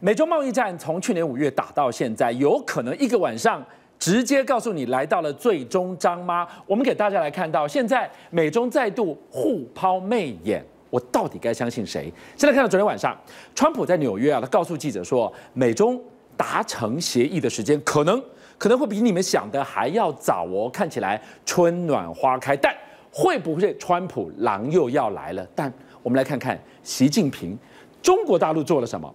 美中贸易战从去年五月打到现在，有可能一个晚上直接告诉你来到了最终章吗？我们给大家来看到，现在美中再度互抛媚眼，我到底该相信谁？现在看到昨天晚上，川普在纽约啊，他告诉记者说，美中达成协议的时间可能可能会比你们想的还要早哦，看起来春暖花开，但会不会川普狼又要来了？但我们来看看习近平，中国大陆做了什么？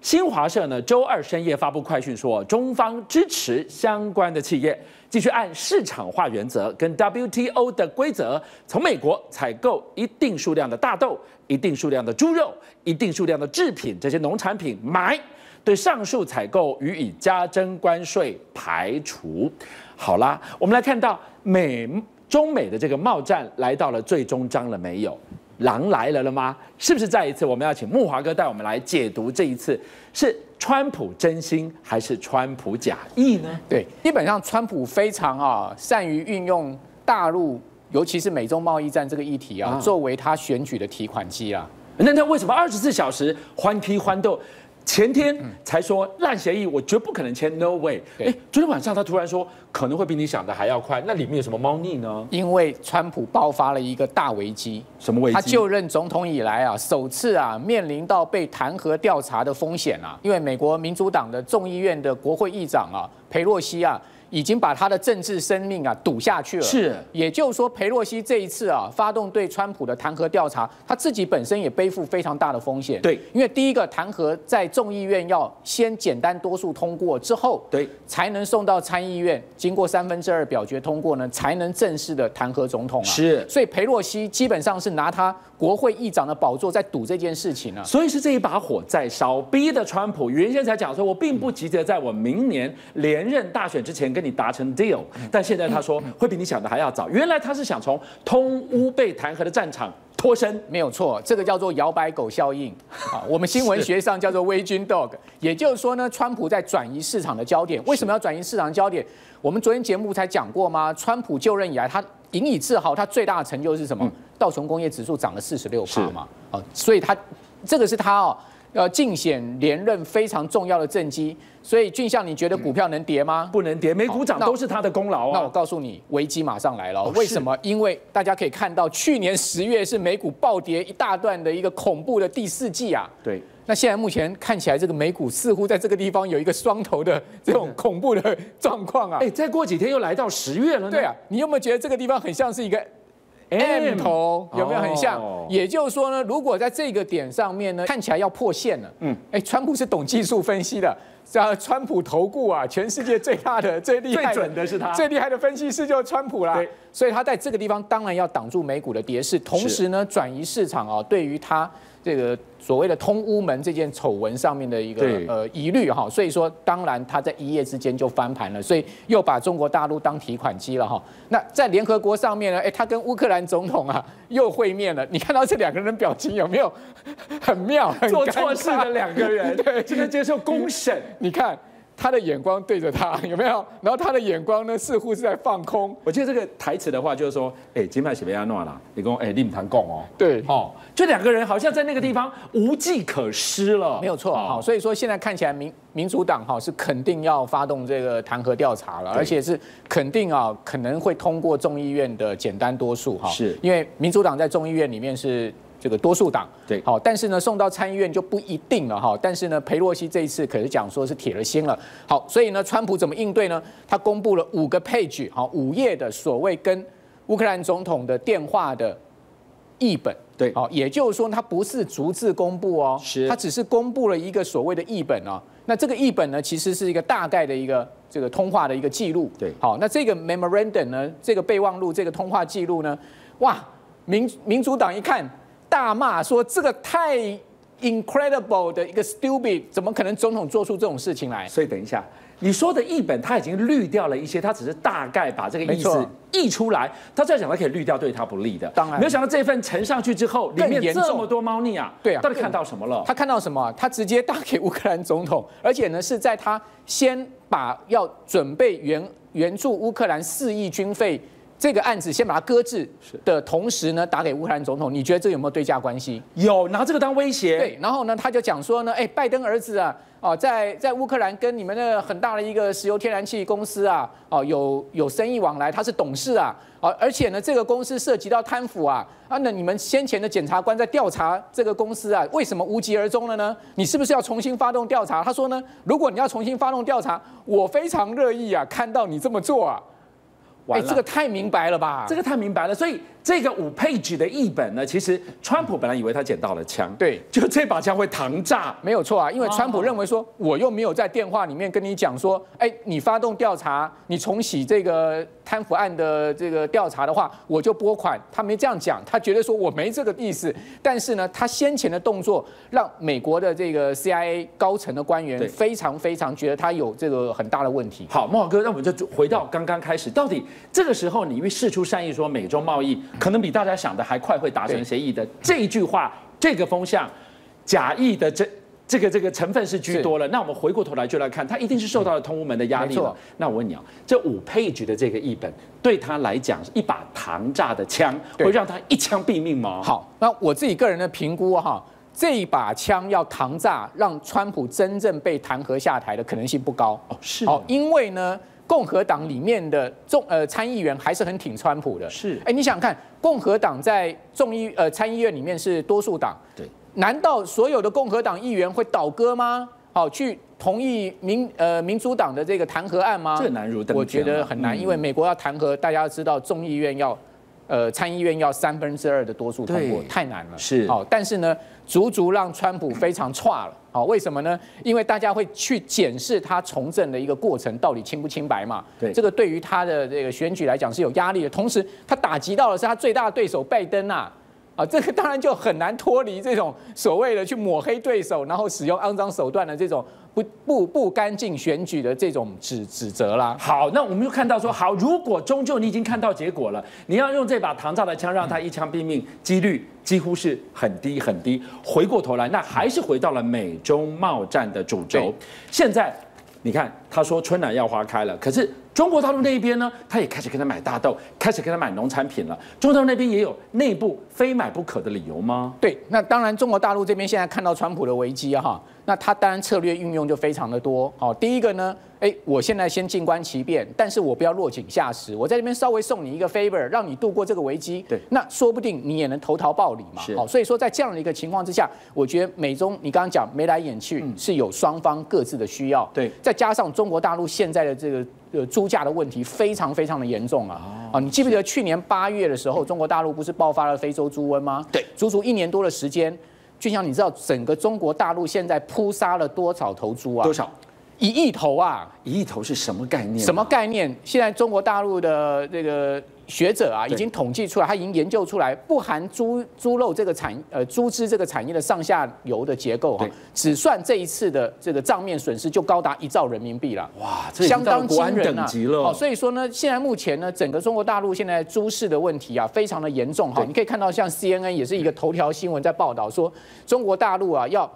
新华社呢，周二深夜发布快讯说，中方支持相关的企业继续按市场化原则跟 WTO 的规则，从美国采购一定数量的大豆、一定数量的猪肉、一定数量的制品这些农产品买，对上述采购予以加征关税排除。好啦，我们来看到美中美的这个贸战来到了最终章了没有？狼来了了吗？是不是再一次我们要请木华哥带我们来解读这一次是川普真心还是川普假意呢？对，基本上川普非常啊善于运用大陆，尤其是美中贸易战这个议题啊，作为他选举的提款机啊。那他为什么二十四小时欢踢欢斗？前天才说烂协议，我绝不可能签，No way。哎，昨天晚上他突然说可能会比你想的还要快，那里面有什么猫腻呢？因为川普爆发了一个大危机，什么危机？他就任总统以来啊，首次啊面临到被弹劾调查的风险啊，因为美国民主党的众议院的国会议长啊，佩洛西啊。已经把他的政治生命啊赌下去了。是，也就是说，佩洛西这一次啊发动对川普的弹劾调查，他自己本身也背负非常大的风险。对，因为第一个弹劾在众议院要先简单多数通过之后，对，才能送到参议院，经过三分之二表决通过呢，才能正式的弹劾总统啊。是，所以佩洛西基本上是拿他国会议长的宝座在赌这件事情啊。所以是这一把火在烧，逼得川普原先才讲说，我并不急着在我明年连任大选之前跟你达成 deal。但现在他说会比你想的还要早。原来他是想从通乌被弹劾的战场脱身，没有错，这个叫做摇摆狗效应 啊。我们新闻学上叫做 Waging Dog。也就是说呢，川普在转移市场的焦点。为什么要转移市场的焦点？我们昨天节目才讲过吗？川普就任以来，他引以自豪，他最大的成就是什么？道琼工业指数涨了四十六趴嘛。啊，所以他这个是他哦。呃竞选连任非常重要的政绩，所以俊相，你觉得股票能跌吗？不能跌，美股涨都是他的功劳啊。那我告诉你，危机马上来了。为什么？因为大家可以看到，去年十月是美股暴跌一大段的一个恐怖的第四季啊。对。那现在目前看起来，这个美股似乎在这个地方有一个双头的这种恐怖的 状况啊。哎，再过几天又来到十月了呢。对啊，你有没有觉得这个地方很像是一个？M 头有没有很像？也就是说呢，如果在这个点上面呢，看起来要破线了。嗯，哎，川普是懂技术分析的，叫川普投顾啊，全世界最大的、最厉害、最准的是他，最厉害的分析师就是川普啦。所以他在这个地方当然要挡住美股的跌势，同时呢，转移市场啊，对于他。这个所谓的通乌门这件丑闻上面的一个呃疑虑哈，所以说当然他在一夜之间就翻盘了，所以又把中国大陆当提款机了哈。那在联合国上面呢，哎，他跟乌克兰总统啊 又会面了，你看到这两个人的表情有没有 很妙？很做错事的两个人，对，这个接受公审，你看。他的眼光对着他，有没有？然后他的眼光呢，似乎是在放空。我记得这个台词的话，就是说，哎，金牌是被安诺啦，你跟我，哎，你唔谈共哦。对，哦，就两个人好像在那个地方无计可施了。没有错，好，所以说现在看起来民民主党哈是肯定要发动这个弹劾调查了，而且是肯定啊可能会通过众议院的简单多数哈。是因为民主党在众议院里面是。这个多数党对，好，但是呢，送到参议院就不一定了哈。但是呢，佩洛西这一次可是讲说是铁了心了。好，所以呢，川普怎么应对呢？他公布了五个 page，好，五页的所谓跟乌克兰总统的电话的译本，对，好，也就是说，他不是逐字公布哦，是，他只是公布了一个所谓的译本哦。那这个译本呢，其实是一个大概的一个这个通话的一个记录，对，好，那这个 memorandum 呢，这个备忘录，这个通话记录呢，哇，民民主党一看。大骂说这个太 incredible 的一个 stupid，怎么可能总统做出这种事情来？所以等一下，你说的译本他已经滤掉了一些，他只是大概把这个意思译出来。他这样讲，他可以滤掉对他不利的。当然，没有想到这份呈上去之后，里面这么多猫腻啊！对啊，到底看到什么了？他看到什么？他直接打给乌克兰总统，而且呢是在他先把要准备援援助乌克兰四亿军费。这个案子先把它搁置的同时呢，打给乌克兰总统，你觉得这有没有对价关系？有，拿这个当威胁。对，然后呢，他就讲说呢，哎，拜登儿子啊，哦，在在乌克兰跟你们的很大的一个石油天然气公司啊，哦，有有生意往来，他是董事啊，哦，而且呢，这个公司涉及到贪腐啊，啊，那你们先前的检察官在调查这个公司啊，为什么无疾而终了呢？你是不是要重新发动调查？他说呢，如果你要重新发动调查，我非常乐意啊，看到你这么做啊。哎，这个太明白了吧？这个太明白了，所以。这个五 page 的译本呢，其实川普本来以为他捡到了枪，对，就这把枪会膛炸，没有错啊，因为川普认为说，我又没有在电话里面跟你讲说，哎，你发动调查，你重启这个贪腐案的这个调查的话，我就拨款，他没这样讲，他觉得说我没这个意思，但是呢，他先前的动作让美国的这个 CIA 高层的官员非常非常觉得他有这个很大的问题。好，慕驊哥，那我们就回到刚刚开始，到底这个时候你因为事出善意说美中贸易？可能比大家想的还快，会达成协议的这一句话，这个风向，假意的这这个这个成分是居多了。那我们回过头来就来看，他一定是受到了通乌门的压力了。那我问你啊，这五 page 的这个译本对他来讲是一把膛炸的枪，会让他一枪毙命吗？好，那我自己个人的评估哈，这一把枪要膛炸，让川普真正被弹劾下台的可能性不高哦。是哦，因为呢。共和党里面的众呃参议员还是很挺川普的，是。哎，你想想看，共和党在众议呃参议院里面是多数党，对，难道所有的共和党议员会倒戈吗？好，去同意民呃民主党的这个弹劾案吗？这难如登天，我觉得很难，因为美国要弹劾，大家要知道众议院要呃参议院要三分之二的多数通过，太难了。是。好，但是呢，足足让川普非常差了。好，为什么呢？因为大家会去检视他从政的一个过程到底清不清白嘛。对，这个对于他的这个选举来讲是有压力的。同时，他打击到的是他最大的对手拜登啊。啊，这个当然就很难脱离这种所谓的去抹黑对手，然后使用肮脏手段的这种不不不干净选举的这种指指责啦。好，那我们就看到说，好，如果终究你已经看到结果了，你要用这把唐造的枪让他一枪毙命，几率几乎是很低很低。回过头来，那还是回到了美中贸战的主轴。现在。你看，他说春暖要花开了，可是中国大陆那一边呢，他也开始跟他买大豆，开始跟他买农产品了。中国大陆那边也有内部非买不可的理由吗？对，那当然，中国大陆这边现在看到川普的危机啊，哈，那他当然策略运用就非常的多。好，第一个呢。哎，我现在先静观其变，但是我不要落井下石。我在这边稍微送你一个 favor，让你度过这个危机。对，那说不定你也能投桃报李嘛。好，所以说在这样的一个情况之下，我觉得美中你刚刚讲眉来眼去是有双方各自的需要。对，再加上中国大陆现在的这个呃猪价的问题非常非常的严重啊。啊，你记不记得去年八月的时候，中国大陆不是爆发了非洲猪瘟吗？对，足足一年多的时间，俊祥，你知道整个中国大陆现在扑杀了多少头猪啊？多少？一亿头啊！一亿头是什么概念？什么概念？现在中国大陆的这个学者啊，已经统计出来，他已经研究出来，不含猪猪肉这个产呃猪只这个产业的上下游的结构哈，只算这一次的这个账面损失就高达一兆人民币了。哇，相当惊人啊！哦，所以说呢，现在目前呢，整个中国大陆现在猪市的问题啊，非常的严重哈。你可以看到，像 CNN 也是一个头条新闻在报道说，中国大陆啊要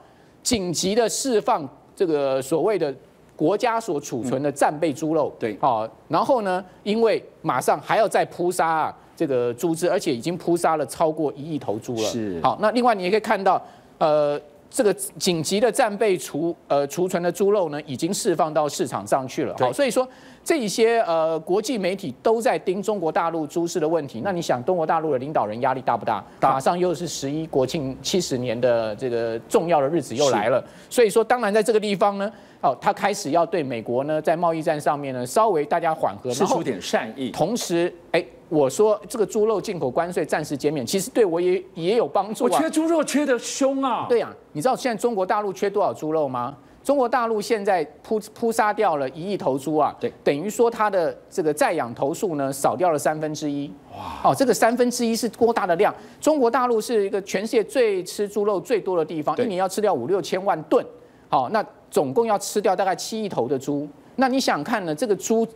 紧急的释放这个所谓的。国家所储存的战备猪肉，对，好，然后呢，因为马上还要再扑杀啊这个猪只，而且已经扑杀了超过一亿头猪了。是，好，那另外你也可以看到，呃，这个紧急的战备储呃储存的猪肉呢，已经释放到市场上去了。好，所以说这一些呃国际媒体都在盯中国大陆猪市的问题。那你想，中国大陆的领导人压力大不大？马上又是十一国庆七十年的这个重要的日子又来了。所以说，当然在这个地方呢。哦，他开始要对美国呢，在贸易战上面呢，稍微大家缓和，释出点善意。同时，哎，我说这个猪肉进口关税暂时减免，其实对我也也有帮助啊。我缺猪肉缺得凶啊。对呀、啊，你知道现在中国大陆缺多少猪肉吗？中国大陆现在扑扑杀掉了一亿头猪啊，对，等于说它的这个在养头数呢少掉了三分之一。哇，哦，这个三分之一是多大的量？中国大陆是一个全世界最吃猪肉最多的地方，一年要吃掉五六千万吨。好，那。总共要吃掉大概七亿头的猪，那你想看呢？这个猪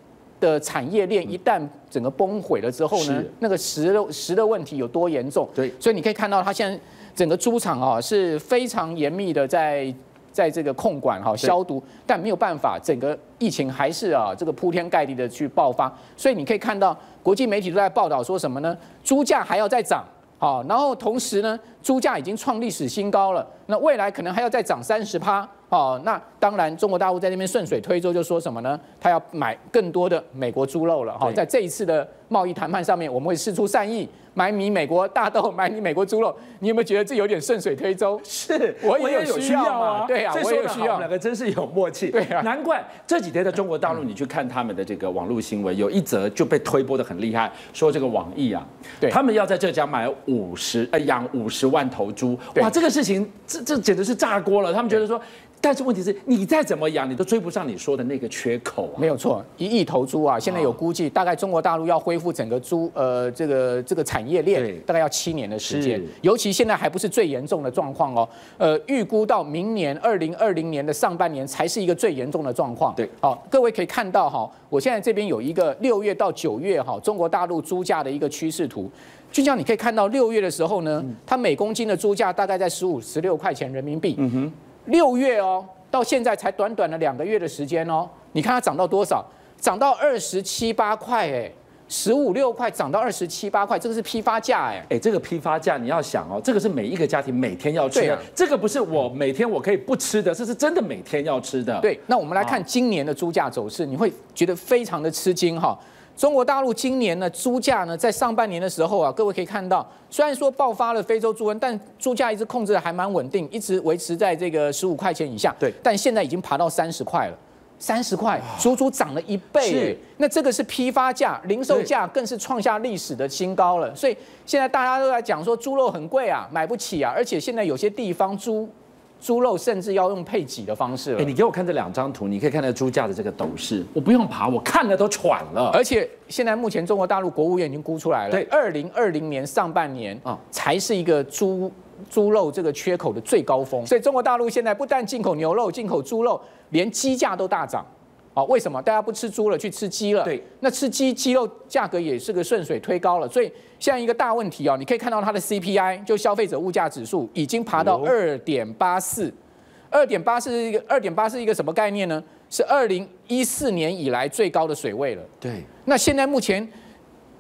的产业链一旦整个崩毁了之后呢，那个食的食的问题有多严重？对，所以你可以看到，它现在整个猪场啊是非常严密的在在这个控管哈消毒，但没有办法，整个疫情还是啊这个铺天盖地的去爆发。所以你可以看到国际媒体都在报道说什么呢？猪价还要再涨，好，然后同时呢，猪价已经创历史新高了，那未来可能还要再涨三十趴。哦，那当然，中国大陆在那边顺水推舟，就说什么呢？他要买更多的美国猪肉了。哈，在这一次的贸易谈判上面，我们会试出善意，买你美国大豆，买你美国猪肉。你有没有觉得这有点顺水推舟？是，我也有需要啊。对啊，我也有需要。两个真是有默契。对啊，难怪这几天在中国大陆，你去看他们的这个网络新闻，有一则就被推播的很厉害，说这个网易啊，对，他们要在浙江买五十呃养五十万头猪。哇，这个事情这这简直是炸锅了。他们觉得说。但是问题是，你再怎么养，你都追不上你说的那个缺口啊。没有错，一亿头猪啊，现在有估计，大概中国大陆要恢复整个猪呃这个这个产业链，大概要七年的时间。尤其现在还不是最严重的状况哦，呃，预估到明年二零二零年的上半年才是一个最严重的状况。对，好，各位可以看到哈，我现在这边有一个六月到九月哈中国大陆猪价的一个趋势图，就像你可以看到六月的时候呢，它每公斤的猪价大概在十五十六块钱人民币。嗯哼。六月哦，到现在才短短的两个月的时间哦，你看它涨到多少？涨到二十七八块哎，十五六块涨到二十七八块，这个是批发价哎哎，这个批发价你要想哦，这个是每一个家庭每天要吃的，啊、这个不是我每天我可以不吃的，这是真的每天要吃的。对，那我们来看今年的猪价走势，你会觉得非常的吃惊哈。中国大陆今年呢，猪价呢，在上半年的时候啊，各位可以看到，虽然说爆发了非洲猪瘟，但猪价一直控制的还蛮稳定，一直维持在这个十五块钱以下。对，但现在已经爬到三十块了，三十块，足足涨了一倍。是，那这个是批发价，零售价更是创下历史的新高了。所以现在大家都在讲说猪肉很贵啊，买不起啊，而且现在有些地方猪。猪肉甚至要用配给的方式了。哎，你给我看这两张图，你可以看到猪价的这个陡势。我不用爬，我看了都喘了。而且现在目前中国大陆国务院已经估出来了，对，二零二零年上半年啊，才是一个猪猪肉这个缺口的最高峰。所以中国大陆现在不但进口牛肉、进口猪肉，连鸡价都大涨。好，为什么大家不吃猪了，去吃鸡了？对，那吃鸡鸡肉价格也是个顺水推高了。所以现在一个大问题哦，你可以看到它的 CPI 就消费者物价指数已经爬到二点八四，二点八四是一个二点八是一个什么概念呢？是二零一四年以来最高的水位了。对，那现在目前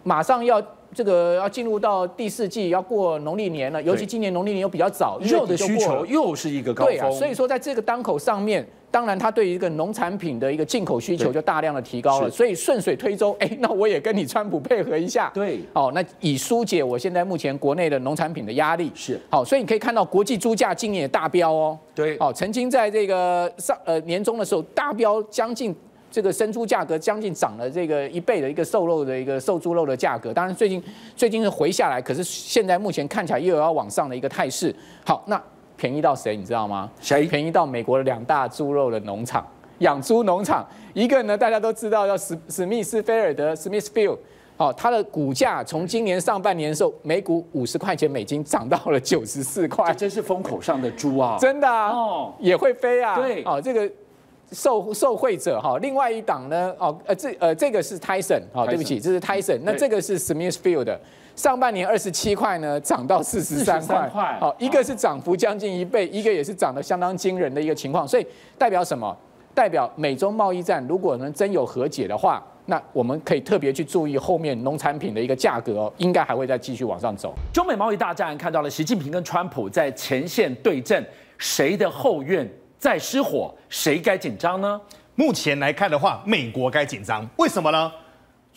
马上要这个要进入到第四季，要过农历年了，尤其今年农历年又比较早，肉的需求又是一个高峰。对啊，所以说在这个当口上面。当然，它对于一个农产品的一个进口需求就大量的提高了，所以顺水推舟，哎，那我也跟你川普配合一下，对，哦，那以疏解我现在目前国内的农产品的压力，是。好，所以你可以看到国际猪价今年也大飙哦，对，哦，曾经在这个上呃年中的时候大飙将近这个生猪价格将近涨了这个一倍的一个瘦肉的一个瘦猪肉的价格，当然最近最近是回下来，可是现在目前看起来又有要往上的一个态势，好，那。便宜到谁？你知道吗？谁？便宜到美国的两大猪肉的农场，养猪农场。一个呢，大家都知道叫史史密斯菲尔德 （Smithfield）。哦，它的股价从今年上半年的时候，每股五十块钱美金，涨到了九十四块。这真是风口上的猪啊！真的啊，哦，也会飞啊。对，哦，这个受受惠者哈，另外一档呢，哦，呃，这呃，这个是 Tyson。哦，对不起，这是 Tyson。那这个是 Smithfield 的。上半年二十七块呢，涨到四十三块，好，一个是涨幅将近一倍，一个也是涨得相当惊人的一个情况，所以代表什么？代表美中贸易战如果能真有和解的话，那我们可以特别去注意后面农产品的一个价格哦，应该还会再继续往上走。中美贸易大战看到了习近平跟川普在前线对阵，谁的后院在失火，谁该紧张呢？目前来看的话，美国该紧张，为什么呢？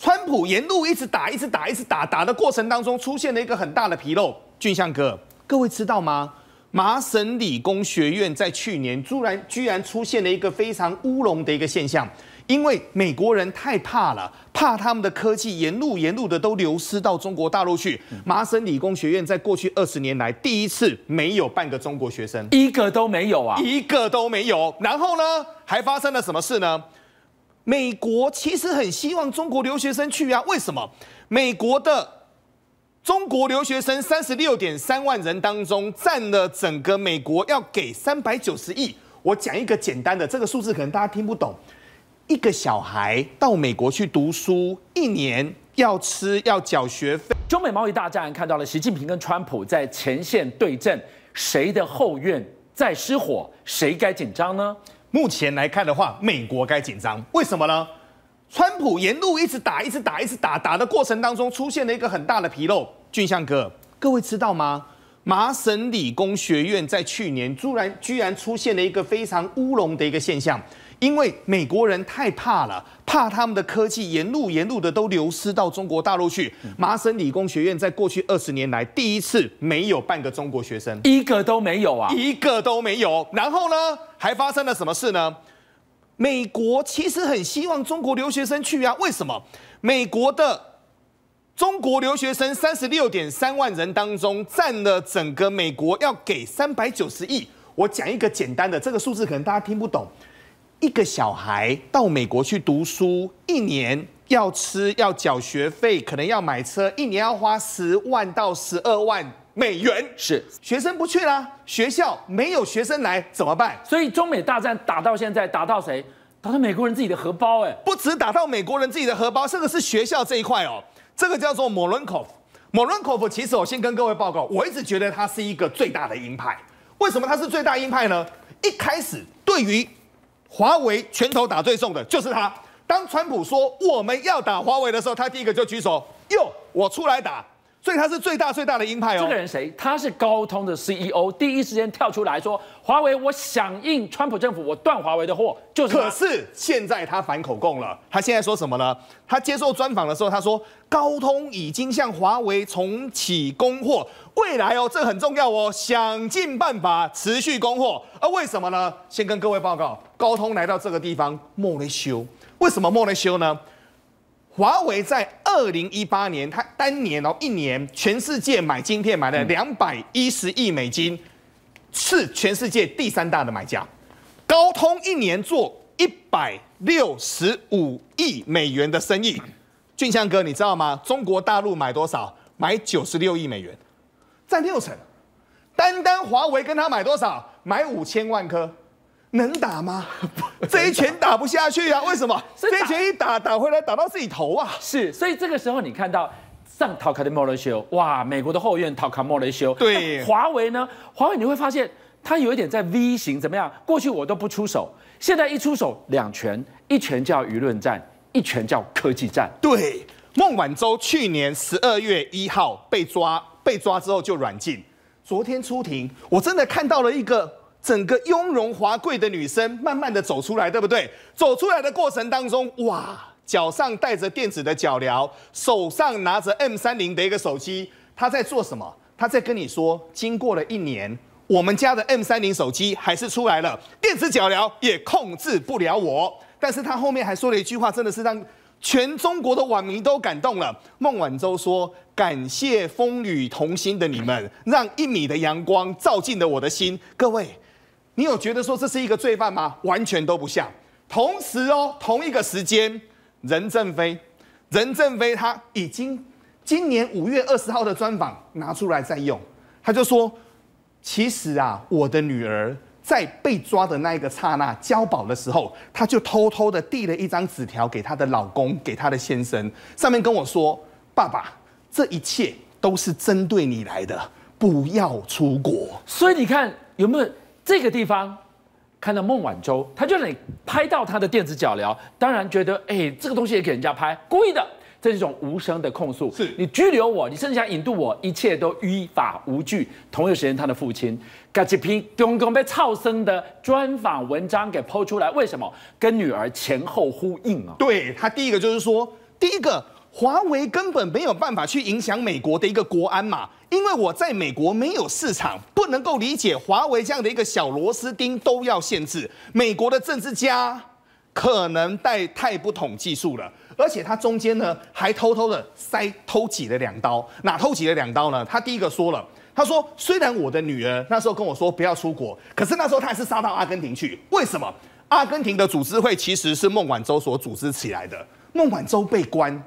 川普沿路一直打，一直打，一直打，打的过程当中出现了一个很大的纰漏。俊相哥，各位知道吗？麻省理工学院在去年居然居然出现了一个非常乌龙的一个现象，因为美国人太怕了，怕他们的科技沿路沿路的都流失到中国大陆去。麻省理工学院在过去二十年来第一次没有半个中国学生，一个都没有啊，一个都没有。然后呢，还发生了什么事呢？美国其实很希望中国留学生去啊，为什么？美国的中国留学生三十六点三万人当中，占了整个美国要给三百九十亿。我讲一个简单的，这个数字可能大家听不懂。一个小孩到美国去读书，一年要吃要缴学费。中美贸易大战看到了习近平跟川普在前线对阵，谁的后院在失火，谁该紧张呢？目前来看的话，美国该紧张，为什么呢？川普沿路一直打，一直打，一直打，打的过程当中出现了一个很大的纰漏。俊相哥，各位知道吗？麻省理工学院在去年居然居然出现了一个非常乌龙的一个现象。因为美国人太怕了，怕他们的科技沿路沿路的都流失到中国大陆去。麻省理工学院在过去二十年来第一次没有半个中国学生，一个都没有啊，一个都没有。然后呢，还发生了什么事呢？美国其实很希望中国留学生去啊，为什么？美国的中国留学生三十六点三万人当中，占了整个美国要给三百九十亿。我讲一个简单的，这个数字可能大家听不懂。一个小孩到美国去读书，一年要吃要缴学费，可能要买车，一年要花十万到十二万美元。是学生不去啦，学校没有学生来怎么办？所以中美大战打到现在，打到谁？打到美国人自己的荷包哎！不止打到美国人自己的荷包，这个是学校这一块哦。这个叫做 Moronkov。Moronkov 其实我先跟各位报告，我一直觉得他是一个最大的鹰派。为什么他是最大鹰派呢？一开始对于华为拳头打最重的就是他。当川普说我们要打华为的时候，他第一个就举手，哟，我出来打。所以他是最大最大的鹰派哦。这个人谁？他是高通的 CEO，第一时间跳出来说，华为我响应川普政府，我断华为的货。就是。可是现在他反口供了，他现在说什么呢？他接受专访的时候，他说高通已经向华为重启供货，未来哦，这很重要哦，想尽办法持续供货。而为什么呢？先跟各位报告，高通来到这个地方莫雷修，为什么莫雷修呢？华为在二零一八年，它单年哦一年，全世界买晶片买了两百一十亿美金，是全世界第三大的买家。高通一年做一百六十五亿美元的生意，俊相哥你知道吗？中国大陆买多少？买九十六亿美元，占六成。单单华为跟他买多少？买五千万颗。能打吗？这一拳打不下去啊！为什么？这一拳一打打回来，打到自己头啊！是，所以这个时候你看到上陶卡的莫雷修，哇，美国的后院陶卡莫雷修。对，华为呢？华为你会发现它有一点在 V 型，怎么样？过去我都不出手，现在一出手，两拳，一拳叫舆论战，一拳叫科技战。对，孟晚舟去年十二月一号被抓，被抓之后就软禁，昨天出庭，我真的看到了一个。整个雍容华贵的女生慢慢的走出来，对不对？走出来的过程当中，哇，脚上带着电子的脚镣，手上拿着 M 三零的一个手机，她在做什么？她在跟你说，经过了一年，我们家的 M 三零手机还是出来了，电子脚镣也控制不了我。但是她后面还说了一句话，真的是让全中国的网民都感动了。孟晚舟说：“感谢风雨同心的你们，让一米的阳光照进了我的心。”各位。你有觉得说这是一个罪犯吗？完全都不像。同时哦，同一个时间，任正非，任正非他已经今年五月二十号的专访拿出来再用，他就说，其实啊，我的女儿在被抓的那一个刹那交保的时候，他就偷偷的递了一张纸条给她的老公，给她的先生，上面跟我说，爸爸，这一切都是针对你来的，不要出国。所以你看有没有？这个地方看到孟晚舟，他就得拍到他的电子脚镣，当然觉得哎，这个东西也给人家拍，故意的，这是一种无声的控诉。是你拘留我，你甚至想引渡我，一切都依法无据。同一个时间，他的父亲把这篇刚刚被超生的专访文章给抛出来，为什么？跟女儿前后呼应啊？对，他第一个就是说，第一个。华为根本没有办法去影响美国的一个国安嘛，因为我在美国没有市场，不能够理解华为这样的一个小螺丝钉都要限制。美国的政治家可能带太不懂技术了，而且他中间呢还偷偷的塞偷挤了两刀，哪偷挤了两刀呢？他第一个说了，他说虽然我的女儿那时候跟我说不要出国，可是那时候他还是杀到阿根廷去，为什么？阿根廷的组织会其实是孟晚舟所组织起来的，孟晚舟被关。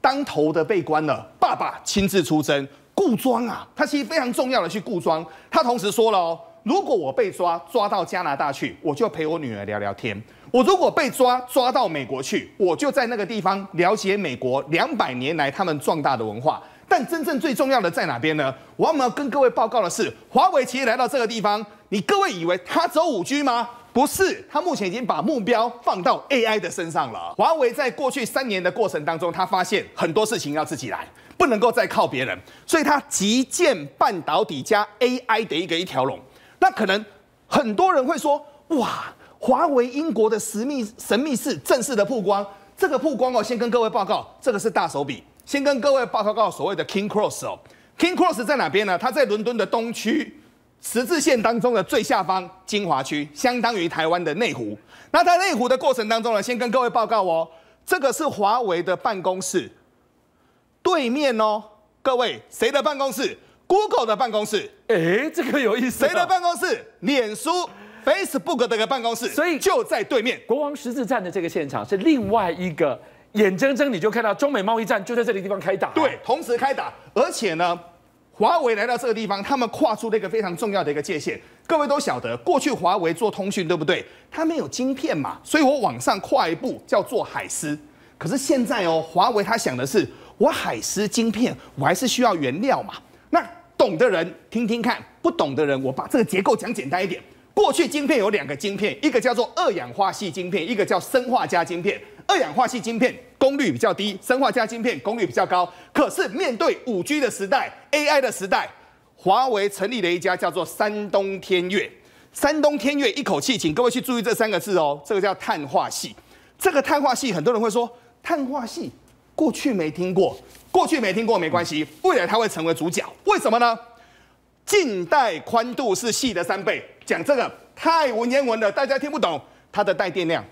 当头的被关了，爸爸亲自出征，顾庄啊，他其实非常重要的去顾庄。他同时说了哦，如果我被抓抓到加拿大去，我就陪我女儿聊聊天；我如果被抓抓到美国去，我就在那个地方了解美国两百年来他们壮大的文化。但真正最重要的在哪边呢？我要跟各位报告的是，华为其实来到这个地方，你各位以为它只有五 G 吗？不是，他目前已经把目标放到 AI 的身上了。华为在过去三年的过程当中，他发现很多事情要自己来，不能够再靠别人，所以他集建半导体加 AI 的一个一条龙。那可能很多人会说，哇，华为英国的神秘神秘事正式的曝光，这个曝光哦，先跟各位报告，这个是大手笔，先跟各位报告告所谓的 King Cross 哦，King Cross 在哪边呢？它在伦敦的东区。十字线当中的最下方，金华区，相当于台湾的内湖。那在内湖的过程当中呢，先跟各位报告哦，这个是华为的办公室，对面哦，各位谁的办公室？Google 的办公室。哎，这个有意思。谁的办公室？脸书、Facebook 的一个办公室。所以就在对面。国王十字站的这个现场是另外一个，眼睁睁你就看到中美贸易战就在这里地方开打。对，同时开打，而且呢。华为来到这个地方，他们跨出了一个非常重要的一个界限。各位都晓得，过去华为做通讯，对不对？它没有晶片嘛，所以我往上跨一步叫做海思。可是现在哦，华为他想的是，我海思晶片，我还是需要原料嘛。那懂的人听听看，不懂的人，我把这个结构讲简单一点。过去晶片有两个晶片，一个叫做二氧化矽晶片，一个叫砷化镓晶片。二氧化矽晶片功率比较低，生化加晶片功率比较高。可是面对五 G 的时代，AI 的时代，华为成立了一家叫做山东天悦。山东天悦一口气，请各位去注意这三个字哦，这个叫碳化系。这个碳化系，很多人会说碳化系过去没听过，过去没听过没关系，未来它会成为主角。为什么呢？近带宽度是细的三倍，讲这个太文言文了，大家听不懂。它的带电量。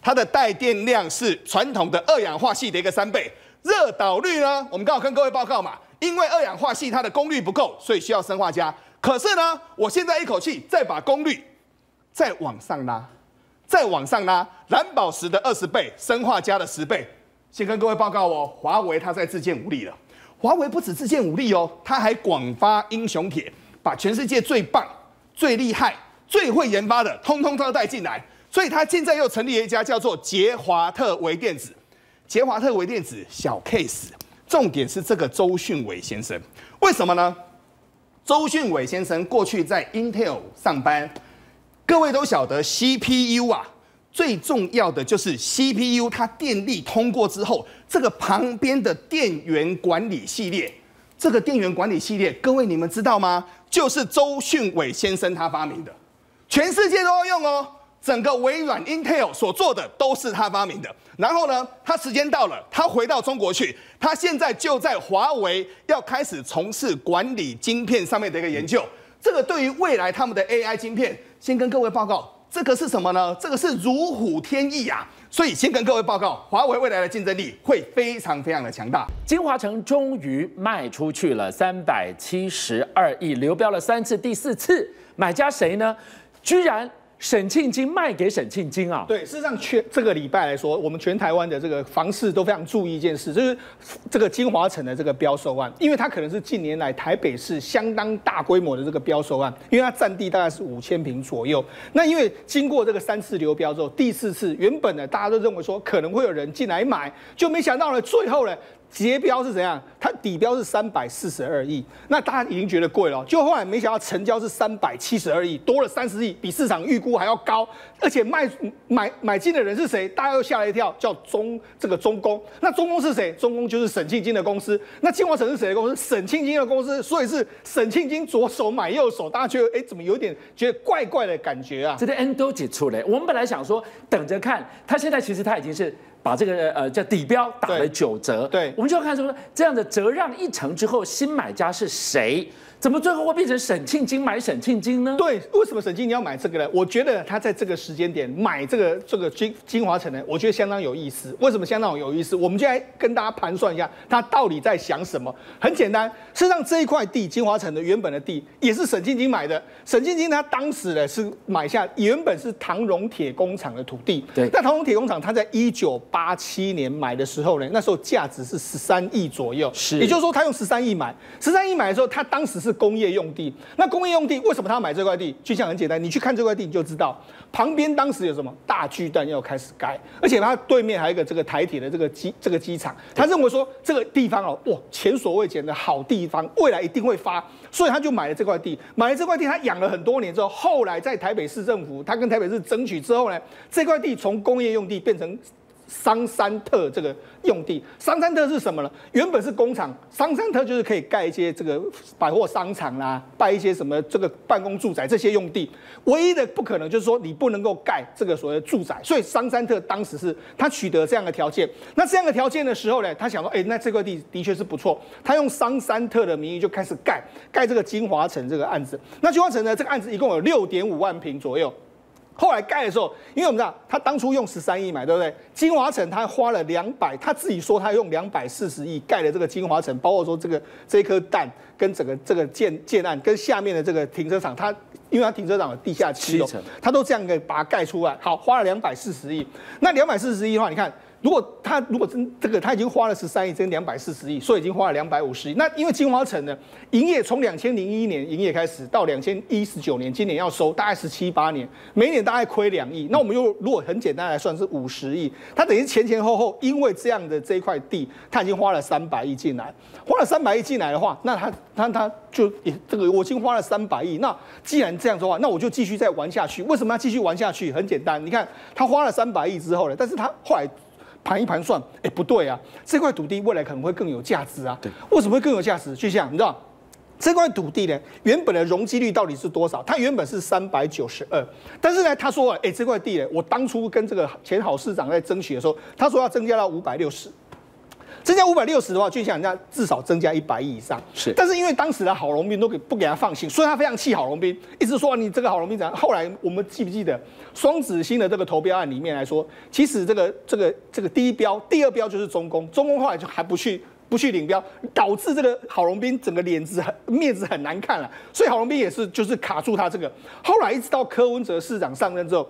它的带电量是传统的二氧化矽的一个三倍，热导率呢？我们刚好跟各位报告嘛，因为二氧化矽它的功率不够，所以需要砷化镓。可是呢，我现在一口气再把功率再往上拉，再往上拉，蓝宝石的二十倍，砷化镓的十倍。先跟各位报告哦，华为它在自建武力了。华为不止自建武力哦，它还广发英雄帖，把全世界最棒、最厉害、最会研发的，通通都带进来。所以他现在又成立了一家叫做捷华特微电子，捷华特微电子小 case，重点是这个周迅伟先生，为什么呢？周迅伟先生过去在 Intel 上班，各位都晓得 CPU 啊，最重要的就是 CPU，它电力通过之后，这个旁边的电源管理系列，这个电源管理系列，各位你们知道吗？就是周迅伟先生他发明的，全世界都要用哦。整个微软 Intel 所做的都是他发明的。然后呢，他时间到了，他回到中国去。他现在就在华为要开始从事管理晶片上面的一个研究。这个对于未来他们的 AI 晶片，先跟各位报告，这个是什么呢？这个是如虎添翼啊！所以先跟各位报告，华为未来的竞争力会非常非常的强大。金华城终于卖出去了三百七十二亿，流标了三次，第四次买家谁呢？居然。沈庆金卖给沈庆金啊？对，事实上，全这个礼拜来说，我们全台湾的这个房市都非常注意一件事，就是这个金华城的这个标售案，因为它可能是近年来台北市相当大规模的这个标售案，因为它占地大概是五千坪左右。那因为经过这个三次流标之后，第四次原本呢，大家都认为说可能会有人进来买，就没想到呢，最后呢。结标是怎样？它底标是三百四十二亿，那大家已经觉得贵了，就后来没想到成交是三百七十二亿，多了三十亿，比市场预估还要高，而且卖买买进的人是谁？大家又吓了一跳，叫中这个中工。那中工是谁？中工就是沈庆金的公司。那清华城是谁的公司？沈庆金的公司，所以是沈庆金左手买右手，大家觉得哎，怎么有点觉得怪怪的感觉啊？这个 N 都解出来，我们本来想说等着看，他现在其实他已经是。把这个呃叫底标打了九折，对，我们就要看说这样的折让一成之后，新买家是谁？怎么最后会变成沈庆金买沈庆金呢？对，为什么沈庆金要买这个呢？我觉得他在这个时间点买这个这个金金华城呢，我觉得相当有意思。为什么相当有意思？我们就来跟大家盘算一下，他到底在想什么？很简单，事实上这一块地金华城的原本的地也是沈庆金买的。沈庆金他当时呢是买下原本是唐荣铁工厂的土地。对，那唐荣铁工厂他在一九八七年买的时候呢，那时候价值是十三亿左右。是，也就是说他用十三亿买，十三亿买的时候，他当时是。是工业用地。那工业用地为什么他买这块地？就像很简单，你去看这块地你就知道，旁边当时有什么大巨蛋要开始盖，而且它对面还有一个这个台铁的这个机这个机场。他认为说这个地方哦，哇，前所未见的好地方，未来一定会发，所以他就买了这块地。买了这块地，他养了很多年之后，后来在台北市政府，他跟台北市争取之后呢，这块地从工业用地变成。桑山特这个用地，桑山特是什么呢？原本是工厂，桑山特就是可以盖一些这个百货商场啦、啊，盖一些什么这个办公住宅这些用地。唯一的不可能就是说你不能够盖这个所谓的住宅，所以桑山特当时是他取得这样的条件。那这样的条件的时候呢，他想说，哎，那这块地的确是不错，他用桑山特的名义就开始盖盖这个金华城这个案子。那金华城呢，这个案子一共有六点五万平左右。后来盖的时候，因为我们知道他当初用十三亿买，对不对？金华城他花了两百，他自己说他用两百四十亿盖了这个金华城，包括说这个这颗蛋跟整个这个建建案跟下面的这个停车场，他因为他停车场的地下七楼，他都这样给把它盖出来，好，花了两百四十亿。那两百四十亿的话，你看。如果他如果真这个他已经花了十三亿，这两百四十亿，所以已经花了两百五十亿。那因为金华城呢，营业从两千零一年营业开始到两千一十九年，今年要收大概十七八年，每年大概亏两亿。那我们又如果很简单来算是五十亿，他等于前前后后因为这样的这一块地，他已经花了三百亿进来，花了三百亿进来的话，那他他他就也这个我已经花了三百亿。那既然这样的话，那我就继续再玩下去。为什么要继续玩下去？很简单，你看他花了三百亿之后呢，但是他后来。盘一盘算，哎，不对啊，这块土地未来可能会更有价值啊。对，为什么会更有价值？就像你知道，这块土地呢，原本的容积率到底是多少？它原本是三百九十二，但是呢，他说，哎，这块地呢，我当初跟这个前好市长在争取的时候，他说要增加到五百六十。增加五百六十的话，就像人家至少增加一百亿以上。是，但是因为当时的郝龙斌都给不给他放行，所以他非常气郝龙斌，一直说你这个郝龙斌怎样。后来我们记不记得双子星的这个投标案里面来说，其实这个这个这个第一标、第二标就是中公，中公后来就还不去不去领标，导致这个郝龙斌整个脸子很面子很难看了。所以郝龙斌也是就是卡住他这个。后来一直到柯文哲市长上任之后。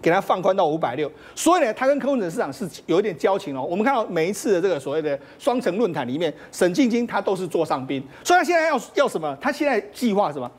给他放宽到五百六，所以呢，他跟柯文哲市场是有一点交情哦。我们看到每一次的这个所谓的双城论坛里面，沈静晶他都是座上宾，所以他现在要要什么？他现在计划什么？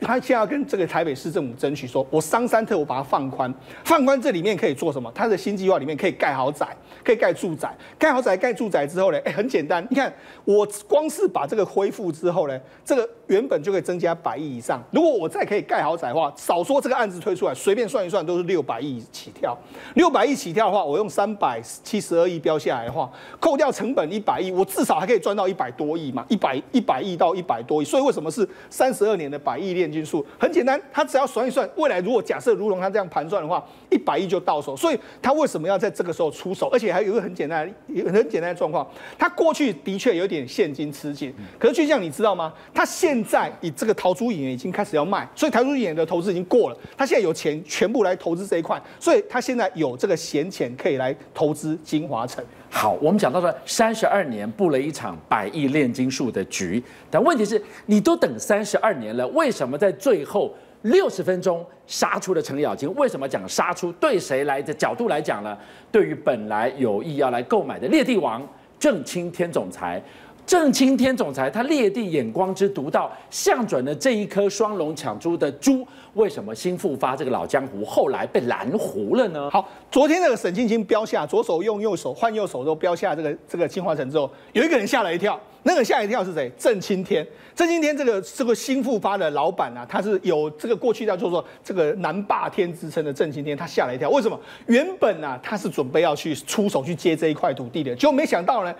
他现在要跟这个台北市政府争取说，我商山特我把它放宽，放宽这里面可以做什么？他的新计划里面可以盖豪宅，可以盖住宅，盖豪宅盖住宅之后呢，哎，很简单，你看我光是把这个恢复之后呢，这个原本就可以增加百亿以上。如果我再可以盖豪宅的话，少说这个案子推出来，随便算一算都是六百亿起跳。六百亿起跳的话，我用三百七十二亿标下来的话，扣掉成本一百亿，我至少还可以赚到一百多亿嘛，一百一百亿到一百多亿。所以为什么是三十二年的百亿链？金数很简单，他只要算一算，未来如果假设如龙他这样盘算的话，一百亿就到手。所以他为什么要在这个时候出手？而且还有一个很简单、很简单的状况，他过去的确有点现金吃紧。可是就像你知道吗？他现在以这个陶朱隐园已经开始要卖，所以陶朱隐园的投资已经过了，他现在有钱全部来投资这一块，所以他现在有这个闲钱可以来投资金华城。好，我们讲到了三十二年布了一场百亿炼金术的局，但问题是，你都等三十二年了，为什么在最后六十分钟杀出了程咬金？为什么讲杀出？对谁来的角度来讲呢？对于本来有意要来购买的猎帝王正清天总裁。郑清天总裁，他猎地眼光之独到，相准了这一颗双龙抢珠的珠，为什么新复发这个老江湖后来被拦糊了呢？好，昨天那个沈庆金标下，左手用右手换右手都标下这个这个金华城之后，有一个人吓了一跳，那个吓一跳是谁？郑清天，郑清天这个这个新复发的老板啊，他是有这个过去叫做这个南霸天之称的郑清天，他吓了一跳，为什么？原本啊他是准备要去出手去接这一块土地的，结果没想到呢。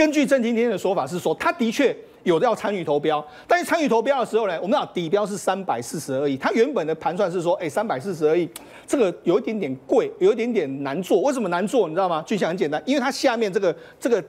根据郑今天的说法是说，他的确有要参与投标，但是参与投标的时候呢，我们讲底标是三百四十二亿，他原本的盘算是说，哎，三百四十二亿，这个有一点点贵，有一点点难做。为什么难做？你知道吗？就像很简单，因为它下面这个这个。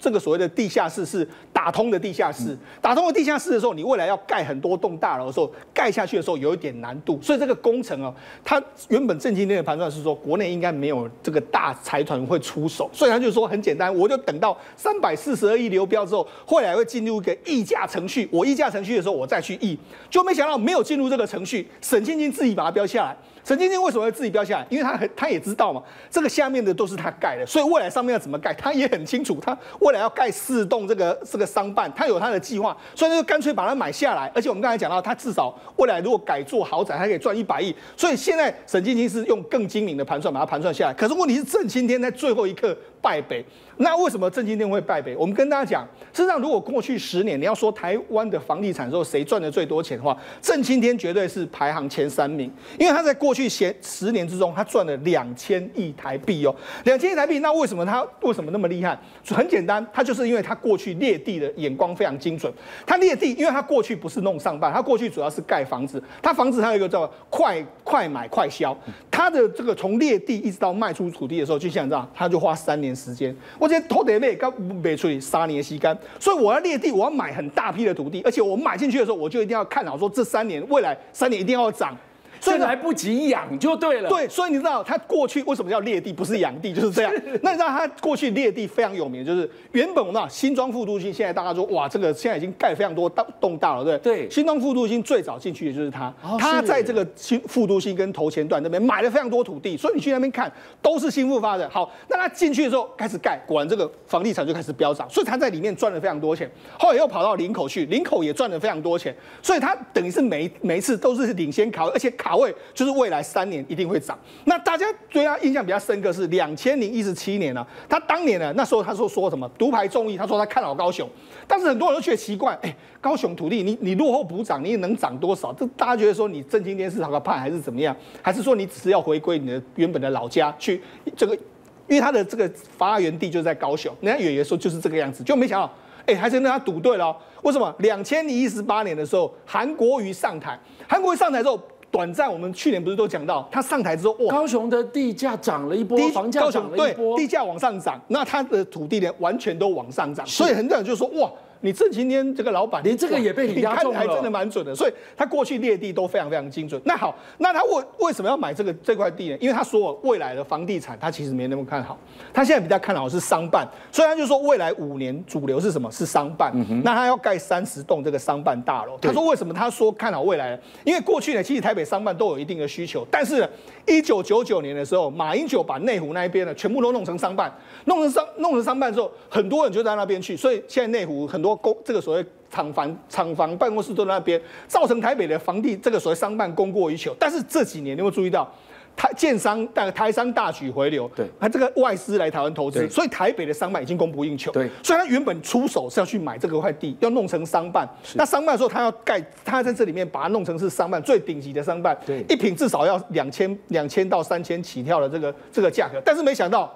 这个所谓的地下室是打通的地下室，打通了地下室的时候，你未来要盖很多栋大楼的时候，盖下去的时候有一点难度，所以这个工程哦，它原本郑清天的盘算是说，国内应该没有这个大财团会出手，所以他就说很简单，我就等到三百四十二亿流标之后，后来会进入一个议价程序，我议价程序的时候我再去议，就没想到没有进入这个程序，沈晶晶自己把它标下来。沈晶晶为什么会自己标下来？因为他很他也知道嘛，这个下面的都是他盖的，所以未来上面要怎么盖，他也很清楚。他未来要盖四栋这个这个商办，他有他的计划，所以就干脆把它买下来。而且我们刚才讲到，他至少未来如果改做豪宅，他可以赚一百亿。所以现在沈晶晶是用更精明的盘算把它盘算下来。可是问题是郑青天在最后一刻败北。那为什么郑清天会败北？我们跟大家讲，事实上，如果过去十年你要说台湾的房地产之后谁赚的最多钱的话，郑清天绝对是排行前三名，因为他在过去前十年之中，他赚了两千亿台币哦，两千亿台币。那为什么他为什么那么厉害？很简单，他就是因为他过去猎地的眼光非常精准。他猎地，因为他过去不是弄商办，他过去主要是盖房子。他房子他有一个叫快快买快销，他的这个从猎地一直到卖出土地的时候，就像这样，他就花三年时间。我。土地卖刚卖出去三年的时间，所以我要裂地，我要买很大批的土地，而且我买进去的时候，我就一定要看好说这三年未来三年一定要涨。所以来不及养就对了。对，所以你知道他过去为什么叫劣地，不是养地，就是这样。那你知道他过去劣地非常有名，就是原本我们新庄副都心，现在大家说哇，这个现在已经盖非常多大栋大了，对不对？对。新庄副都心最早进去的就是他，他在这个新副都心跟头前段那边买了非常多土地，所以你去那边看都是新复发的。好，那他进去的时候开始盖，果然这个房地产就开始飙涨，所以他在里面赚了非常多钱。后来又跑到林口去，林口也赚了非常多钱，所以他等于是每每一次都是领先卡位，而且卡位就是未来三年一定会涨。那大家对他印象比较深刻是两千零一十七年呢、啊，他当年呢那时候他说说什么独排众议，他说他看好高雄，但是很多人都觉得奇怪，哎、高雄土地你你落后补涨，你也能涨多少？这大家觉得说你正经电视讨个判还是怎么样？还是说你只是要回归你的原本的老家去这个？因为他的这个发源地就在高雄，人家远远说就是这个样子，就没想到，哎、欸，还是让他赌对了。为什么？两千零一十八年的时候，韩国瑜上台，韩国瑜上台之后。短暂，我们去年不是都讲到，他上台之后，哇，高雄的地价涨了一波，房价涨了一波，地价往上涨，那他的土地呢，完全都往上涨，所以很多人就说，哇。你这今天这个老板，连这个也被你压中了，还真的蛮准的。所以他过去列地都非常非常精准。那好，那他为为什么要买这个这块地呢？因为他说未来的房地产他其实没那么看好，他现在比较看好是商办。所以他就说未来五年主流是什么？是商办。嗯、那他要盖三十栋这个商办大楼。他说为什么他说看好未来？因为过去呢，其实台北商办都有一定的需求，但是一九九九年的时候，马英九把内湖那一边呢全部都弄成商办，弄成商弄成商办之后，很多人就在那边去，所以现在内湖很多公这个所谓。厂房、厂房、办公室都在那边，造成台北的房地这个所谓商办供过于求。但是这几年你有没有注意到，台建商、台商大举回流，对，他这个外资来台湾投资，所以台北的商办已经供不应求。对，所以他原本出手是要去买这个块地，要弄成商办。那商办的时候，他要盖，他在这里面把它弄成是商办最顶级的商办，对，一坪至少要两千、两千到三千起跳的这个这个价格。但是没想到，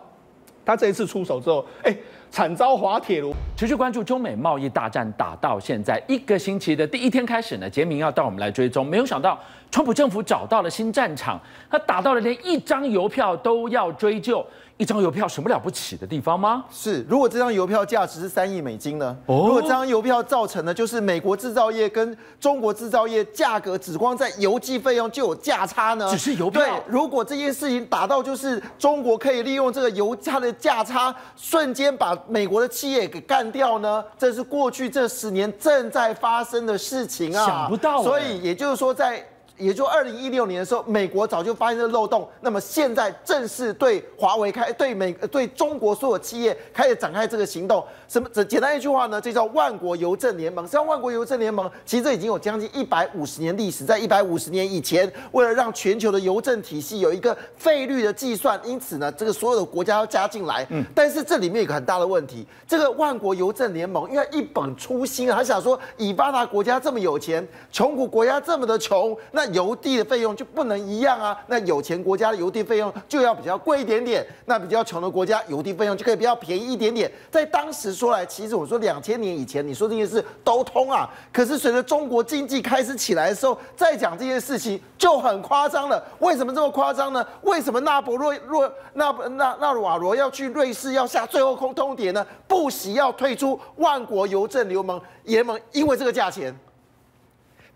他这一次出手之后，哎。惨遭滑铁卢。持续关注中美贸易大战打到现在一个星期的第一天开始呢，杰明要带我们来追踪。没有想到，川普政府找到了新战场，他打到了连一张邮票都要追究。一张邮票什么了不起的地方吗？是，如果这张邮票价值是三亿美金呢？哦，如果这张邮票造成的就是美国制造业跟中国制造业价格只光在邮寄费用就有价差呢？只是邮票。对，如果这件事情打到就是中国可以利用这个邮差的价差，瞬间把美国的企业给干掉呢？这是过去这十年正在发生的事情啊！想不到。所以也就是说在。也就二零一六年的时候，美国早就发现这个漏洞，那么现在正式对华为开对美对中国所有企业开始展开这个行动。什么？简简单一句话呢？这叫万国邮政联盟。实际上，万国邮政联盟其实这已经有将近一百五十年历史。在一百五十年以前，为了让全球的邮政体系有一个费率的计算，因此呢，这个所有的国家要加进来。嗯。但是这里面有个很大的问题，这个万国邮政联盟因为一本初心啊，他想说，以发达国家这么有钱，穷苦国家这么的穷，那邮递的费用就不能一样啊。那有钱国家的邮递费用就要比较贵一点点，那比较穷的国家邮递费用就可以比较便宜一点点。在当时。说来，其实我说两千年以前，你说这件事都通啊。可是随着中国经济开始起来的时候，再讲这件事情就很夸张了。为什么这么夸张呢？为什么纳博若若纳纳纳瓦罗要去瑞士要下最后空通牒呢？不惜要退出万国邮政联盟联盟，因为这个价钱。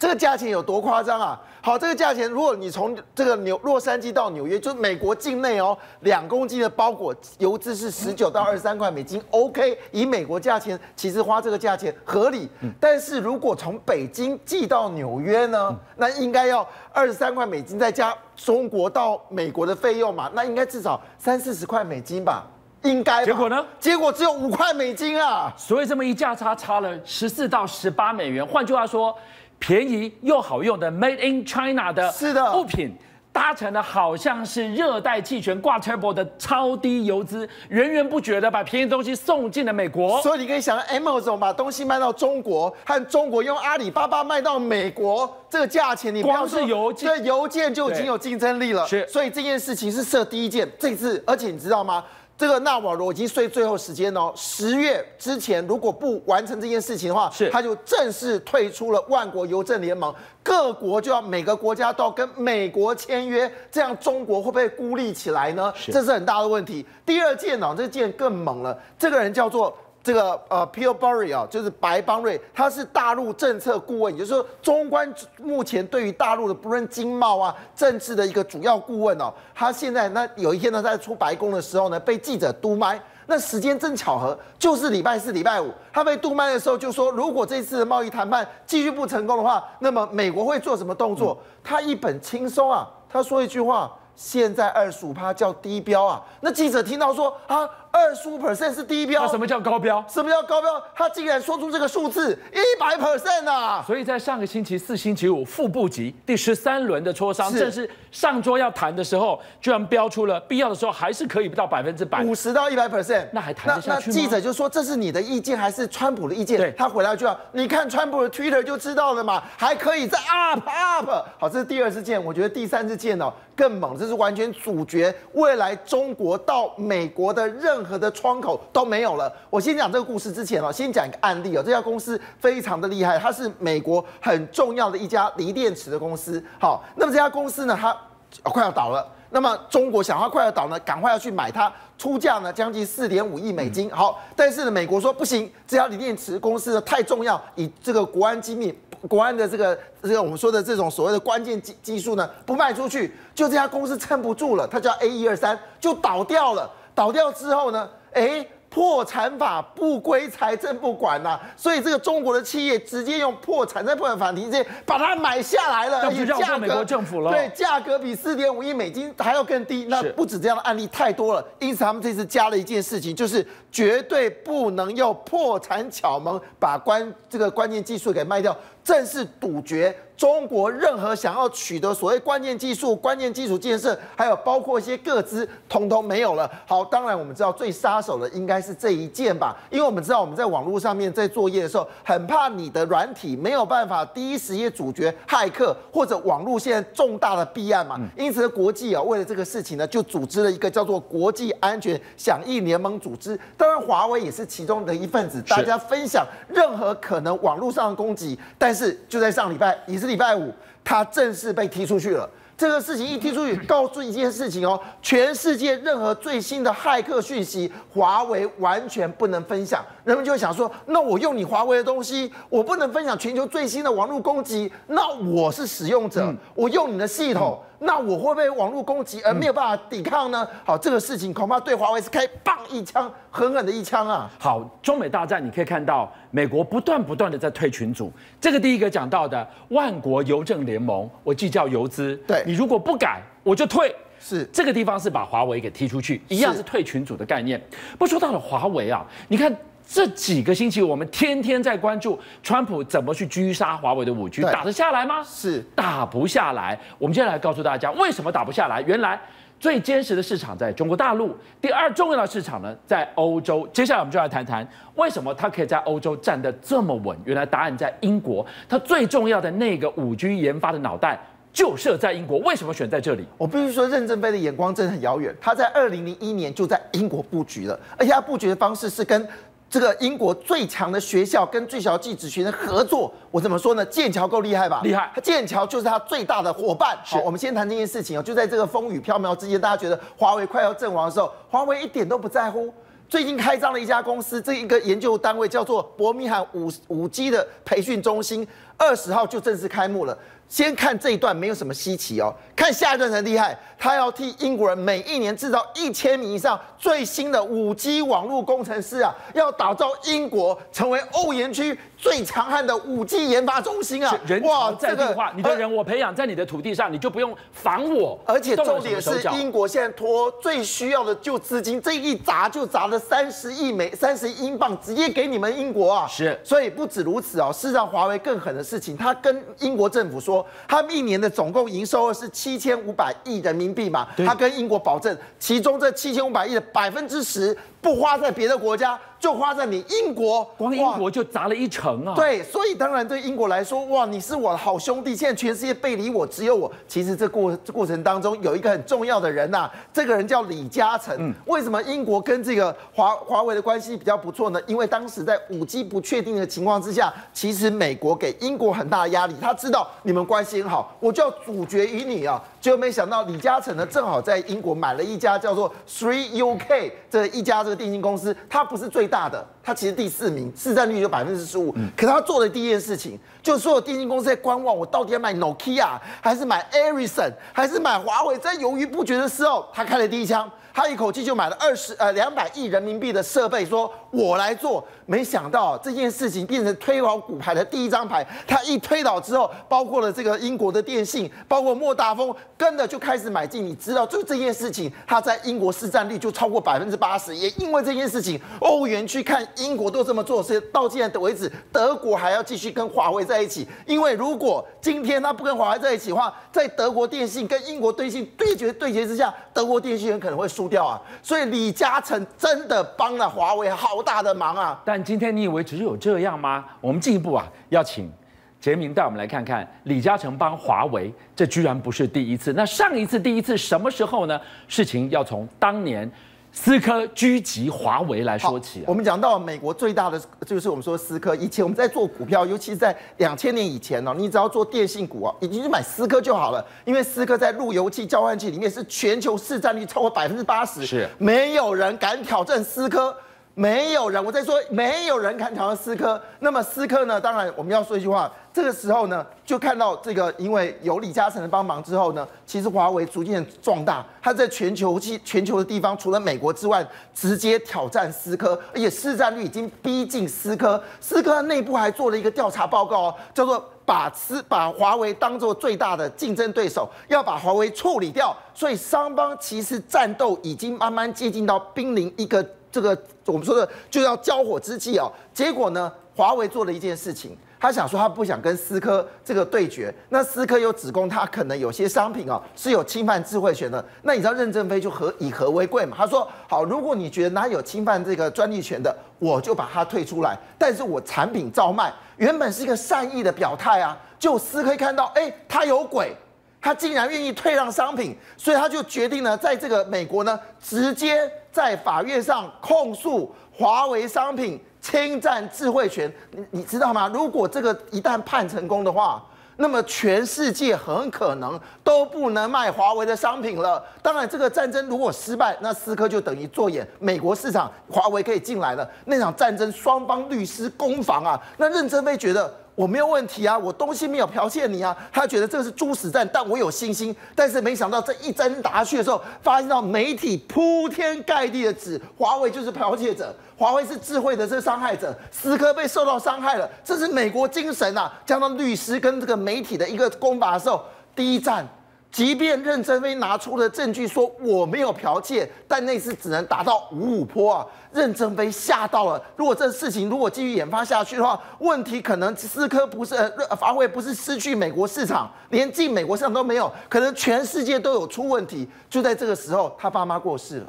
这个价钱有多夸张啊？好，这个价钱，如果你从这个纽洛杉矶到纽约，就是美国境内哦，两公斤的包裹邮资是十九到二十三块美金，OK，以美国价钱，其实花这个价钱合理。但是如果从北京寄到纽约呢，那应该要二十三块美金再加中国到美国的费用嘛，那应该至少三四十块美金吧？应该。结果呢？结果只有五块美金啊！所以这么一价差，差了十四到十八美元。换句话说。便宜又好用的 Made in China 的是的物品，搭乘的好像是热带气旋挂 turbo 的超低油资，源源不绝的把便宜东西送进了美国。所以你可以想，Amazon 把东西卖到中国，和中国用阿里巴巴卖到美国，这个价钱你光是邮件，对邮件就已经有竞争力了。是，所以这件事情是设第一件，这次，而且你知道吗？这个纳瓦罗已经睡最后时间哦，十月之前如果不完成这件事情的话，是他就正式退出了万国邮政联盟，各国就要每个国家都要跟美国签约，这样中国会不会孤立起来呢？这是很大的问题。第二件呢，这件更猛了，这个人叫做。这个呃，Pillsbury 啊，就是白邦瑞，他是大陆政策顾问，也就是说，中关目前对于大陆的不论经贸啊、政治的一个主要顾问哦。他现在那有一天呢，在出白宫的时候呢，被记者督麦，那时间正巧合，就是礼拜四、礼拜五，他被督麦的时候就说，如果这次的贸易谈判继续不成功的话，那么美国会做什么动作？他一本轻松啊，他说一句话：现在二十五趴叫低标啊。那记者听到说啊。二十五 percent 是低标，那什么叫高标？什么叫高标？他竟然说出这个数字一百 percent 啊！所以在上个星期四、星期五副部级第十三轮的磋商，正是上桌要谈的时候，居然标出了必要的时候还是可以不到百分之百，五十到一百 percent，那还谈得下去吗？那记者就说，这是你的意见还是川普的意见？对，他回来就要你看川普的 Twitter 就知道了嘛，还可以再 up up。好，这是第二支箭，我觉得第三支箭哦更猛，这是完全阻绝未来中国到美国的任何的窗口都没有了。我先讲这个故事之前哦，先讲一个案例哦。这家公司非常的厉害，它是美国很重要的一家锂电池的公司。好，那么这家公司呢，它快要倒了。那么中国想要快要倒呢，赶快要去买它，出价呢将近四点五亿美金。好，但是呢，美国说不行，这家锂电池公司呢太重要，以这个国安机密。国安的这个这个我们说的这种所谓的关键技技术呢，不卖出去，就这家公司撑不住了，它叫 A 一二三，就倒掉了。倒掉之后呢，哎。破产法不归财政部管呐、啊，所以这个中国的企业直接用破产在破产法庭直接把它买下来了，而且价格美国政府了，对，价格比四点五亿美金还要更低。那不止这样的案例太多了，因此他们这次加了一件事情，就是绝对不能用破产巧门把关这个关键技术给卖掉，正式堵绝。中国任何想要取得所谓关键技术、关键基础建设，还有包括一些各资，通通没有了。好，当然我们知道最杀手的应该是这一件吧，因为我们知道我们在网络上面在作业的时候，很怕你的软体没有办法第一时间阻绝骇客或者网络现在重大的弊案嘛。因此，国际啊，为了这个事情呢，就组织了一个叫做国际安全响应联盟组织。当然，华为也是其中的一份子，大家分享任何可能网络上的攻击。但是就在上礼拜，也是。礼拜五，他正式被踢出去了。这个事情一踢出去，告诉一件事情哦，全世界任何最新的骇客讯息，华为完全不能分享。人们就会想说，那我用你华为的东西，我不能分享全球最新的网络攻击，那我是使用者，我用你的系统。那我会被网络攻击而没有办法抵抗呢？好，这个事情恐怕对华为是开棒一枪，狠狠的一枪啊！好，中美大战，你可以看到美国不断不断的在退群组。这个第一个讲到的万国邮政联盟，我计较邮资，对你如果不改，我就退。是这个地方是把华为给踢出去，一样是退群组的概念。不说到了华为啊，你看。这几个星期，我们天天在关注川普怎么去狙杀华为的五 G，打得下来吗？是打不下来。我们接下来告诉大家，为什么打不下来？原来最坚实的市场在中国大陆，第二重要的市场呢在欧洲。接下来我们就来谈谈，为什么它可以在欧洲站得这么稳？原来答案在英国，它最重要的那个五 G 研发的脑袋就设在英国。为什么选在这里？我必须说，任正非的眼光真的很遥远。他在二零零一年就在英国布局了，而且他布局的方式是跟。这个英国最强的学校跟最小技职学生合作，我怎么说呢？剑桥够厉害吧？厉害，剑桥就是他最大的伙伴。好，我们先谈这件事情哦。就在这个风雨飘渺之间，大家觉得华为快要阵亡的时候，华为一点都不在乎。最近开张了一家公司，这一个研究单位叫做伯明翰五五 G 的培训中心。二十号就正式开幕了。先看这一段没有什么稀奇哦，看下一段才厉害。他要替英国人每一年制造一千名以上最新的五 G 网络工程师啊，要打造英国成为欧元区最强悍的五 G 研发中心啊！人哇，在地化，你的人我培养在你的土地上，你就不用防我。而且重点是，英国现在拖最需要的就资金，这一砸就砸了三十亿美三十亿英镑，直接给你们英国啊！是，所以不止如此哦，事实上华为更狠的事情，他跟英国政府说，他们一年的总共营收是七千五百亿人民币嘛，他跟英国保证，其中这七千五百亿的百分之十不花在别的国家。就花在你英国，光英国就砸了一成啊！对，所以当然对英国来说，哇，你是我的好兄弟，现在全世界背离我，只有我。其实这过这过程当中有一个很重要的人呐、啊，这个人叫李嘉诚。嗯、为什么英国跟这个华华为的关系比较不错呢？因为当时在五 G 不确定的情况之下，其实美国给英国很大的压力，他知道你们关系很好，我就要阻绝于你啊。结果没想到李嘉诚呢，正好在英国买了一家叫做 Three UK 这一家这个电信公司，它不是最大的，它其实第四名，市占率有百分之十五。可他做的第一件事情，就是所有电信公司在观望，我到底要买 Nokia 还是买 Ericsson 还是买华为，在犹豫不决的时候，他开了第一枪。他一口气就买了二十呃两百亿人民币的设备，说我来做。没想到这件事情变成推倒骨牌的第一张牌。他一推倒之后，包括了这个英国的电信，包括莫大峰，跟着就开始买进。你知道，就这件事情，他在英国市占率就超过百分之八十。也因为这件事情，欧元区看英国都这么做，所以到现在为止，德国还要继续跟华为在一起。因为如果今天他不跟华为在一起的话，在德国电信跟英国电信对决对决之下，德国电信很可能会输输掉啊，所以李嘉诚真的帮了华为好大的忙啊！但今天你以为只有这样吗？我们进一步啊，要请杰明带我们来看看李嘉诚帮华为，这居然不是第一次。那上一次第一次什么时候呢？事情要从当年。思科狙击华为来说起，我们讲到美国最大的就是我们说思科。以前我们在做股票，尤其是在两千年以前呢，你只要做电信股哦，已经去买思科就好了，因为思科在路由器交换器里面是全球市占率超过百分之八十，是没有人敢挑战思科。没有人，我在说，没有人敢挑战思科。那么思科呢？当然我们要说一句话，这个时候呢，就看到这个，因为有李嘉诚的帮忙之后呢，其实华为逐渐壮大，它在全球其全球的地方，除了美国之外，直接挑战思科，而且市占率已经逼近思科。思科内部还做了一个调查报告哦，叫做把思把华为当做最大的竞争对手，要把华为处理掉。所以双方其实战斗已经慢慢接近到濒临一个。这个我们说的就要交火之际哦，结果呢，华为做了一件事情，他想说他不想跟思科这个对决，那思科又指控他可能有些商品哦是有侵犯智慧权的，那你知道任正非就和以和为贵嘛？他说好，如果你觉得哪有侵犯这个专利权的，我就把它退出来，但是我产品照卖。原本是一个善意的表态啊，就思科看到哎，他有鬼。他竟然愿意退让商品，所以他就决定呢，在这个美国呢，直接在法院上控诉华为商品侵占智慧权。你你知道吗？如果这个一旦判成功的话，那么全世界很可能都不能卖华为的商品了。当然，这个战争如果失败，那思科就等于做演美国市场，华为可以进来了。那场战争双方律师攻防啊，那任正非觉得。我没有问题啊，我东西没有剽窃你啊。他觉得这个是猪屎战，但我有信心。但是没想到这一针打下去的时候，发现到媒体铺天盖地的指华为就是剽窃者，华为是智慧的这个伤害者，思科被受到伤害了。这是美国精神啊！加上律师跟这个媒体的一个攻法的时候，第一战。即便任正非拿出了证据说我没有剽窃，但那次只能达到五五坡啊！任正非吓到了。如果这事情如果继续研发下去的话，问题可能思科不是呃华为不是失去美国市场，连进美国市场都没有，可能全世界都有出问题。就在这个时候，他爸妈过世了。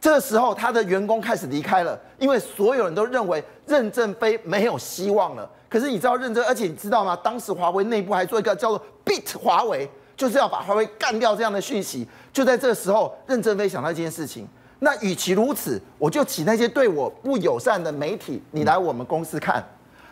这个时候，他的员工开始离开了，因为所有人都认为任正非没有希望了。可是你知道任正，而且你知道吗？当时华为内部还做一个叫做 “beat 华为”。就是要把华为干掉这样的讯息，就在这时候，任正非想到一件事情。那与其如此，我就请那些对我不友善的媒体，你来我们公司看；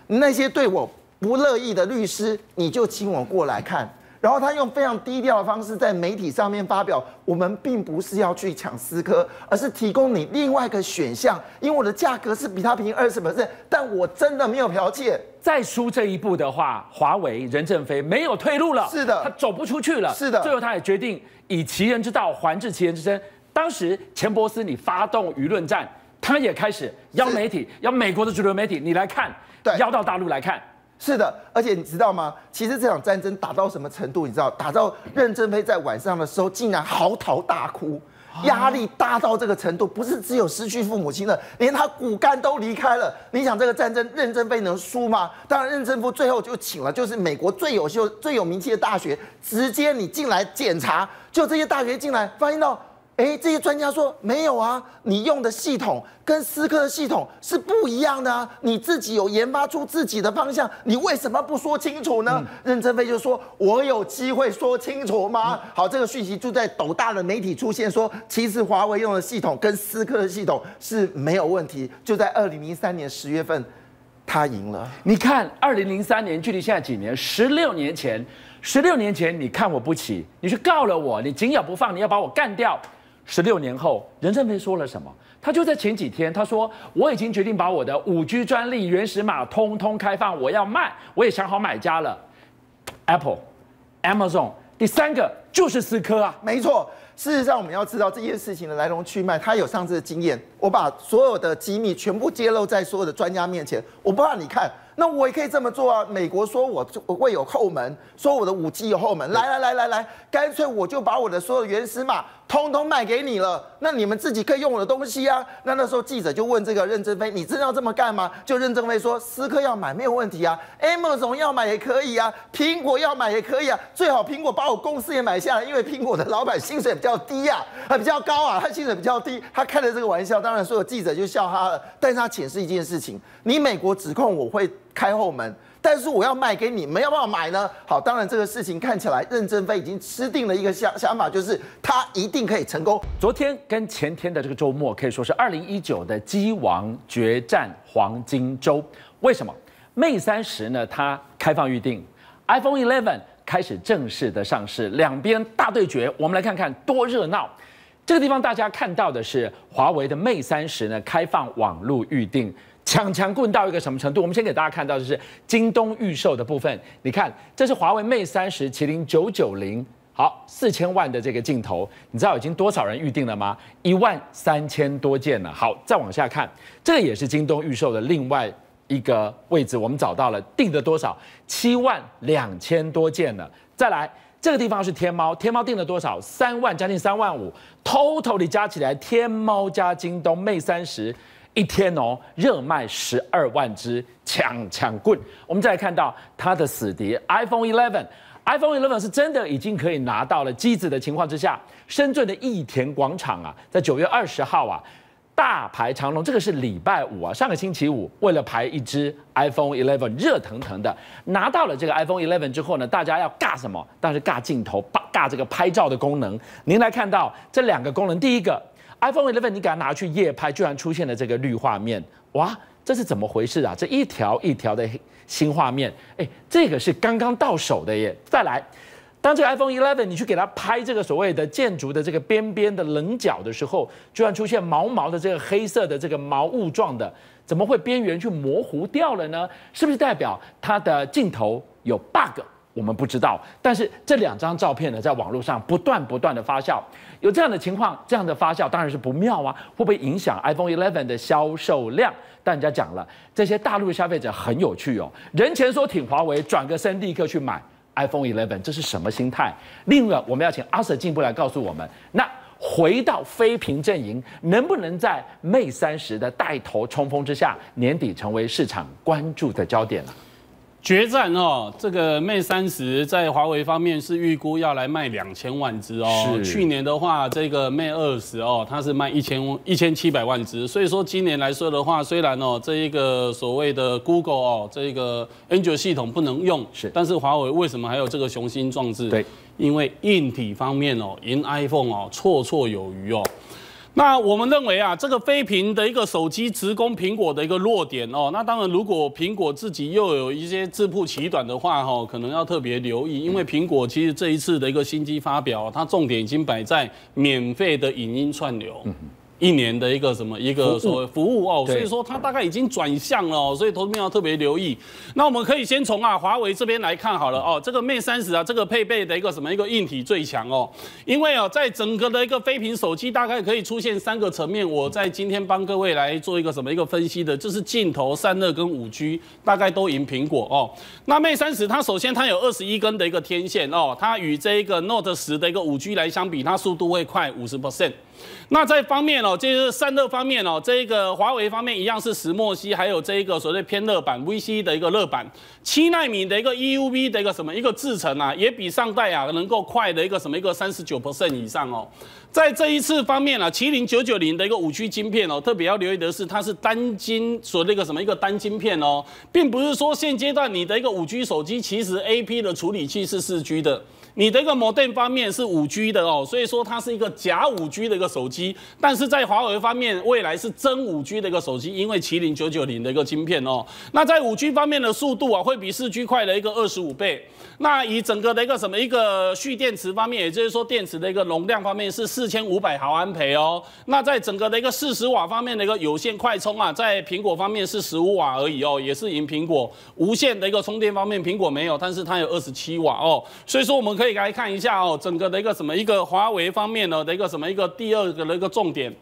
那些对我不乐意的律师，你就请我过来看。然后他用非常低调的方式在媒体上面发表，我们并不是要去抢思科，而是提供你另外一个选项，因为我的价格是比他便宜二十 percent，但我真的没有剽窃。再输这一步的话，华为任正非没有退路了，是的，他走不出去了，是的。最后他也决定以其人之道还治其人之身。当时钱伯斯你发动舆论战，他也开始邀媒体，邀美国的主流媒体，你来看，邀到大陆来看。是的，而且你知道吗？其实这场战争打到什么程度？你知道，打到任正非在晚上的时候竟然嚎啕大哭，压力大到这个程度，不是只有失去父母亲了，连他骨干都离开了。你想这个战争，任正非能输吗？当然，任正非最后就请了，就是美国最优秀、最有名气的大学，直接你进来检查，就这些大学进来，发现到。哎，这些专家说没有啊，你用的系统跟思科的系统是不一样的啊，你自己有研发出自己的方向，你为什么不说清楚呢？嗯、任正非就说：“我有机会说清楚吗？”嗯、好，这个讯息就在斗大的媒体出现说，说其实华为用的系统跟思科的系统是没有问题。就在二零零三年十月份，他赢了。你看，二零零三年距离现在几年？十六年前，十六年前你看我不起，你去告了我，你紧咬不放，你要把我干掉。十六年后，任正非说了什么？他就在前几天，他说：“我已经决定把我的五 G 专利原始码通通开放，我要卖，我也想好买家了，Apple、Amazon，第三个就是思科啊，没错。事实上，我们要知道这件事情的来龙去脉。他有上次的经验，我把所有的机密全部揭露在所有的专家面前，我不怕你看。”那我也可以这么做啊！美国说我我会有后门，说我的武器有后门，来来来来来，干脆我就把我的所有原始码通通卖给你了，那你们自己可以用我的东西啊。那那时候记者就问这个任正非，你真的要这么干吗？就任正非说，思科要买没有问题啊，Amazon 要买也可以啊，苹果要买也可以啊，最好苹果把我公司也买下来，因为苹果的老板薪水比较低啊，他比较高啊，他薪水比较低，他开了这个玩笑，当然所有记者就笑他了。但是他解释一件事情，你美国指控我会。开后门，但是我要卖给你，们，要不要买呢。好，当然这个事情看起来，任正非已经吃定了一个想想法，就是他一定可以成功。昨天跟前天的这个周末，可以说是二零一九的机王决战黄金周。为什么？Mate 三十呢？它开放预定，iPhone 11开始正式的上市，两边大对决。我们来看看多热闹。这个地方大家看到的是华为的 Mate 三十呢，开放网络预定。抢强棍到一个什么程度？我们先给大家看到就是京东预售的部分。你看，这是华为 Mate 三十麒麟九九零，好，四千万的这个镜头，你知道已经多少人预定了吗？一万三千多件了。好，再往下看，这个也是京东预售的另外一个位置，我们找到了，订的多少？七万两千多件了。再来，这个地方是天猫，天猫订了多少？三万，将近三万五，total 加起来，天猫加京东 Mate 三十。一天哦，热卖十二万只抢抢棍。我们再来看到它的死敌 iPhone 11，iPhone 11是真的已经可以拿到了机子的情况之下，深圳的益田广场啊，在九月二十号啊，大排长龙。这个是礼拜五啊，上个星期五，为了排一支 iPhone 11，热腾腾的拿到了这个 iPhone 11之后呢，大家要尬什么？但是尬镜头，尬这个拍照的功能。您来看到这两个功能，第一个。iPhone 11，你给它拿去夜拍，居然出现了这个绿画面，哇，这是怎么回事啊？这一条一条的新画面，哎，这个是刚刚到手的耶。再来，当这个 iPhone 11你去给它拍这个所谓的建筑的这个边边的棱角的时候，居然出现毛毛的这个黑色的这个毛雾状的，怎么会边缘去模糊掉了呢？是不是代表它的镜头有 bug？我们不知道，但是这两张照片呢，在网络上不断不断的发酵，有这样的情况，这样的发酵当然是不妙啊，会不会影响 iPhone 11的销售量？但人家讲了，这些大陆消费者很有趣哦，人前说挺华为，转个身立刻去买 iPhone 11，这是什么心态？另外，我们要请阿 Sir 进一步来告诉我们，那回到非苹阵营，能不能在 Mate 30的带头冲锋之下，年底成为市场关注的焦点呢？决战哦，这个 Mate 三十在华为方面是预估要来卖两千万只哦。是去年的话，这个 Mate 二十哦，它是卖一千一千七百万只。所以说今年来说的话，虽然哦这一个所谓的 Google 哦这个 Android 系统不能用，是，但是华为为什么还有这个雄心壮志？对，因为硬体方面哦赢 iPhone 哦绰绰有余哦。那我们认为啊，这个非苹的一个手机直攻苹果的一个弱点哦，那当然如果苹果自己又有一些自曝其短的话哈，可能要特别留意，因为苹果其实这一次的一个新机发表，它重点已经摆在免费的影音串流。嗯一年的一个什么一个所谓服务哦，所以说它大概已经转向了哦，所以投资朋友要特别留意。那我们可以先从啊华为这边来看好了哦，这个 Mate 三十啊，这个配备的一个什么一个硬体最强哦，因为啊在整个的一个非屏手机大概可以出现三个层面，我在今天帮各位来做一个什么一个分析的，就是镜头、散热跟五 G 大概都赢苹果哦。那 Mate 三十它首先它有二十一根的一个天线哦，它与这一个 Note 10的一个五 G 来相比，它速度会快五十 percent。那在方面哦，就是散热方面哦，这一个华为方面一样是石墨烯，还有这一个所谓偏热板 VC 的一个热板，七纳米的一个 EUV 的一个什么一个制程啊，也比上代啊能够快的一个什么一个三十九 percent 以上哦。在这一次方面啊，麒麟九九零的一个五 G 晶片哦，特别要留意的是，它是单晶所那个什么一个单晶片哦，并不是说现阶段你的一个五 G 手机其实 AP 的处理器是四 G 的。你的一个 modem 方面是五 G 的哦，所以说它是一个假五 G 的一个手机，但是在华为方面，未来是真五 G 的一个手机，因为麒麟九九零的一个晶片哦。那在五 G 方面的速度啊，会比四 G 快了一个二十五倍。那以整个的一个什么一个蓄电池方面，也就是说电池的一个容量方面是四千五百毫安培哦。那在整个的一个四十瓦方面的一个有线快充啊，在苹果方面是十五瓦而已哦，也是赢苹果。无线的一个充电方面，苹果没有，但是它有二十七瓦哦。所以说我们可以。可以来看一下哦，整个的一个什么一个华为方面呢的一个什么一个第二个的一个重点。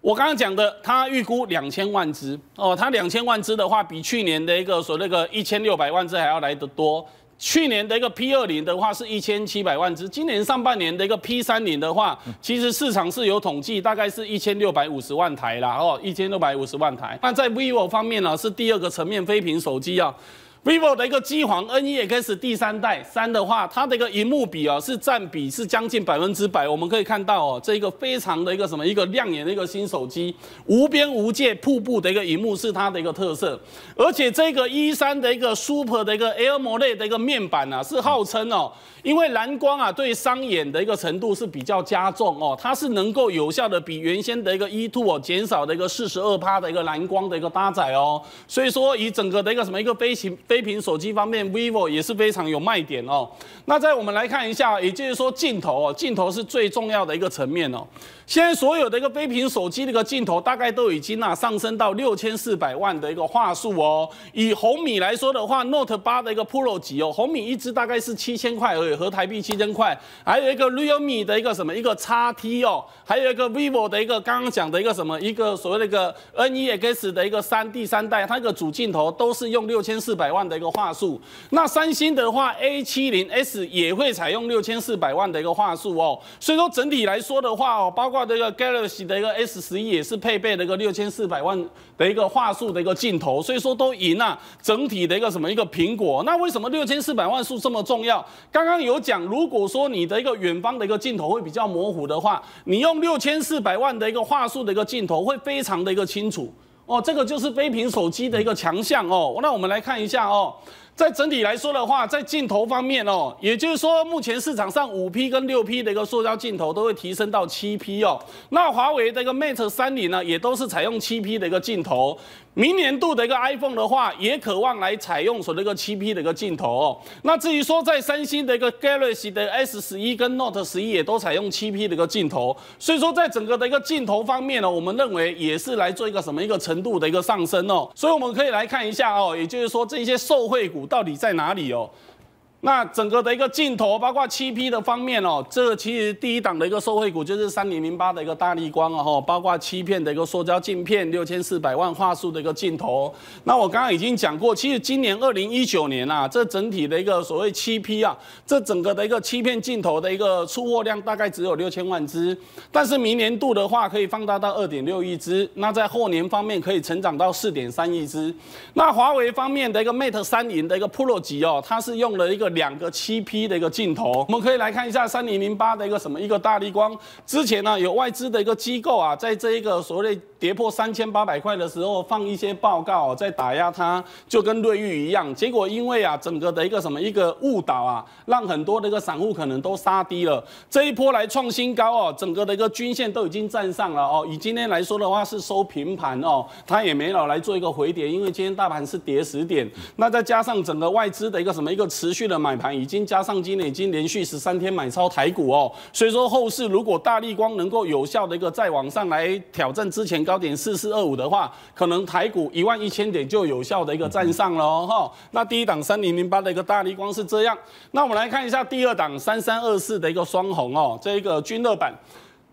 我刚刚讲的，它预估两千万只哦，它两千万只的话，比去年的一个所那个一千六百万只还要来得多。去年的一个 P 二零的话是一千七百万只，今年上半年的一个 P 三零的话，其实市场是有统计，大概是一千六百五十万台啦哦，一千六百五十万台。那在 vivo 方面呢，是第二个层面非屏手机啊。Vivo 的一个机皇 NEX 第三代三的话，它的一个荧幕比啊是占比是将近百分之百。我们可以看到哦，这一个非常的一个什么一个亮眼的一个新手机，无边无界瀑布的一个荧幕是它的一个特色。而且这个 E 三的一个 Super 的一个 AMOLED 的一个面板啊，是号称哦，因为蓝光啊对伤眼的一个程度是比较加重哦，它是能够有效的比原先的一个 E two 哦减少的一个四十二趴的一个蓝光的一个搭载哦。所以说以整个的一个什么一个飞行飞。非苹手机方面，vivo 也是非常有卖点哦。那再我们来看一下，也就是说镜头哦，镜头是最重要的一个层面哦。现在所有的一个非屏手机的一个镜头，大概都已经啊上升到六千四百万的一个画素哦。以红米来说的话，Note 八的一个 Pro 级哦，红米一支大概是七千块而已，合台币七千块。还有一个 Realme 的一个什么一个 XT 哦，还有一个 vivo 的一个刚刚讲的一个什么一个所谓的一个 NEX 的一个三第三代，它一个主镜头都是用六千四百万的一个画素。那三星的话，A 七零 S 也会采用六千四百万的一个画素哦。所以说整体来说的话哦，包括这个 Galaxy 的一个 S 十一也是配备了一个六千四百万的一个画素的一个镜头，所以说都赢了整体的一个什么一个苹果。那为什么六千四百万素这么重要？刚刚有讲，如果说你的一个远方的一个镜头会比较模糊的话，你用六千四百万的一个画素的一个镜头会非常的一个清楚哦。这个就是飞屏手机的一个强项哦。那我们来看一下哦。在整体来说的话，在镜头方面哦，也就是说，目前市场上五 P 跟六 P 的一个塑胶镜头都会提升到七 P 哦。那华为的一个 Mate 三零呢，也都是采用七 P 的一个镜头。明年度的一个 iPhone 的话，也渴望来采用所那个七 P 的一个镜头哦。那至于说在三星的一个 Galaxy 的 S 十一跟 Note 十一也都采用七 P 的一个镜头，所以说在整个的一个镜头方面呢，我们认为也是来做一个什么一个程度的一个上升哦。所以我们可以来看一下哦，也就是说这些受惠股到底在哪里哦？那整个的一个镜头，包括七 P 的方面哦，这个其实第一档的一个受惠股就是三零零八的一个大力光哦，包括七片的一个塑胶镜片，六千四百万画素的一个镜头。那我刚刚已经讲过，其实今年二零一九年啊，这整体的一个所谓七 P 啊，这整个的一个七片镜头的一个出货量大概只有六千万只，但是明年度的话可以放大到二点六亿只，那在后年方面可以成长到四点三亿只。那华为方面的一个 Mate 三零的一个 Pro 级哦，它是用了一个。两个七 P 的一个镜头，我们可以来看一下三零零八的一个什么一个大力光。之前呢，有外资的一个机构啊，在这一个所谓跌破三千八百块的时候，放一些报告在打压它，就跟瑞昱一样。结果因为啊，整个的一个什么一个误导啊，让很多的一个散户可能都杀低了。这一波来创新高哦，整个的一个均线都已经站上了哦。以今天来说的话是收平盘哦，它也没有来做一个回跌，因为今天大盘是跌十点。那再加上整个外资的一个什么一个持续的买盘，已经加上今年已经连续十三天买超台股哦。所以说后市如果大立光能够有效的一个再往上来挑战之前高点四四二五的话，可能台股一万一千点就有效的一个站上了哦哈。那第一档三零零八的一个大力光是这样，那我们来看一下第二档三三二四的一个双红哦，这一个均热板。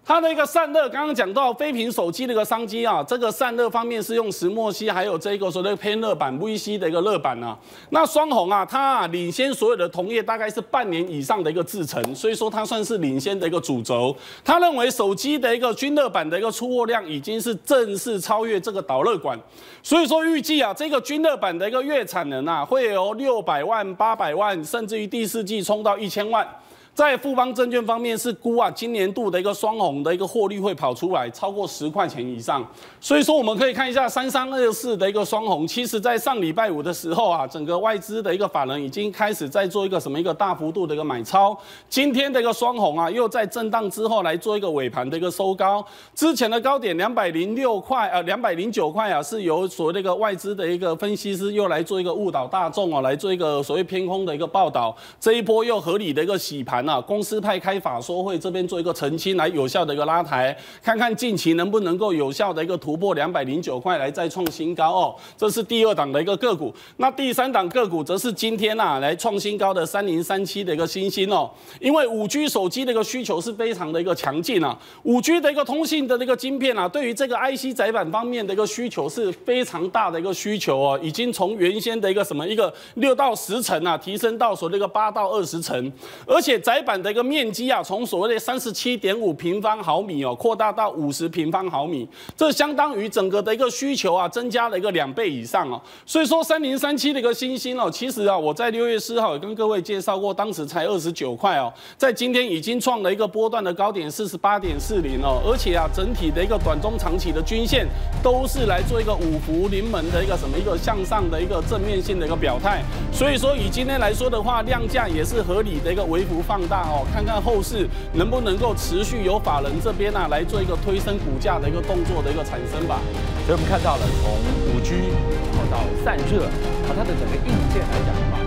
它的一个散热，刚刚讲到飞屏手机的一个商机啊，这个散热方面是用石墨烯，还有这个所谓的偏热板 VC 的一个热板啊。那双鸿啊，它啊领先所有的同业大概是半年以上的一个制程，所以说它算是领先的一个主轴。他认为手机的一个均热板的一个出货量已经是正式超越这个导热管，所以说预计啊，这个均热板的一个月产能啊，会由六百万、八百万，甚至于第四季冲到一千万。在富邦证券方面是估啊，今年度的一个双红的一个获利会跑出来超过十块钱以上，所以说我们可以看一下三三二四的一个双红，其实在上礼拜五的时候啊，整个外资的一个法人已经开始在做一个什么一个大幅度的一个买超，今天的一个双红啊，又在震荡之后来做一个尾盘的一个收高，之前的高点两百零六块呃两百零九块啊，是由所谓的一个外资的一个分析师又来做一个误导大众啊，来做一个所谓偏空的一个报道，这一波又合理的一个洗盘。那公司派开法说会这边做一个澄清，来有效的一个拉抬，看看近期能不能够有效的一个突破两百零九块，来再创新高哦。这是第二档的一个个股，那第三档个股则是今天呐来创新高的三零三七的一个新星哦。因为五 G 手机的一个需求是非常的一个强劲啊，五 G 的一个通信的那个晶片啊，对于这个 IC 载板方面的一个需求是非常大的一个需求哦，已经从原先的一个什么一个六到十层啊，提升到所谓的一个八到二十层，而且载板的。一个面积啊，从所谓的三十七点五平方毫米哦，扩大到五十平方毫米，这相当于整个的一个需求啊，增加了一个两倍以上哦。所以说三零三七的一个新星哦，其实啊，我在六月四号也跟各位介绍过，当时才二十九块哦，在今天已经创了一个波段的高点四十八点四零哦，而且啊，整体的一个短中长期的均线都是来做一个五福临门的一个什么一个向上的一个正面性的一个表态。所以说以今天来说的话，量价也是合理的一个微幅放大哦。看看后市能不能够持续由法人这边啊来做一个推升股价的一个动作的一个产生吧。所以我们看到了从五 G 然后到散热，和它的整个硬件来讲的话。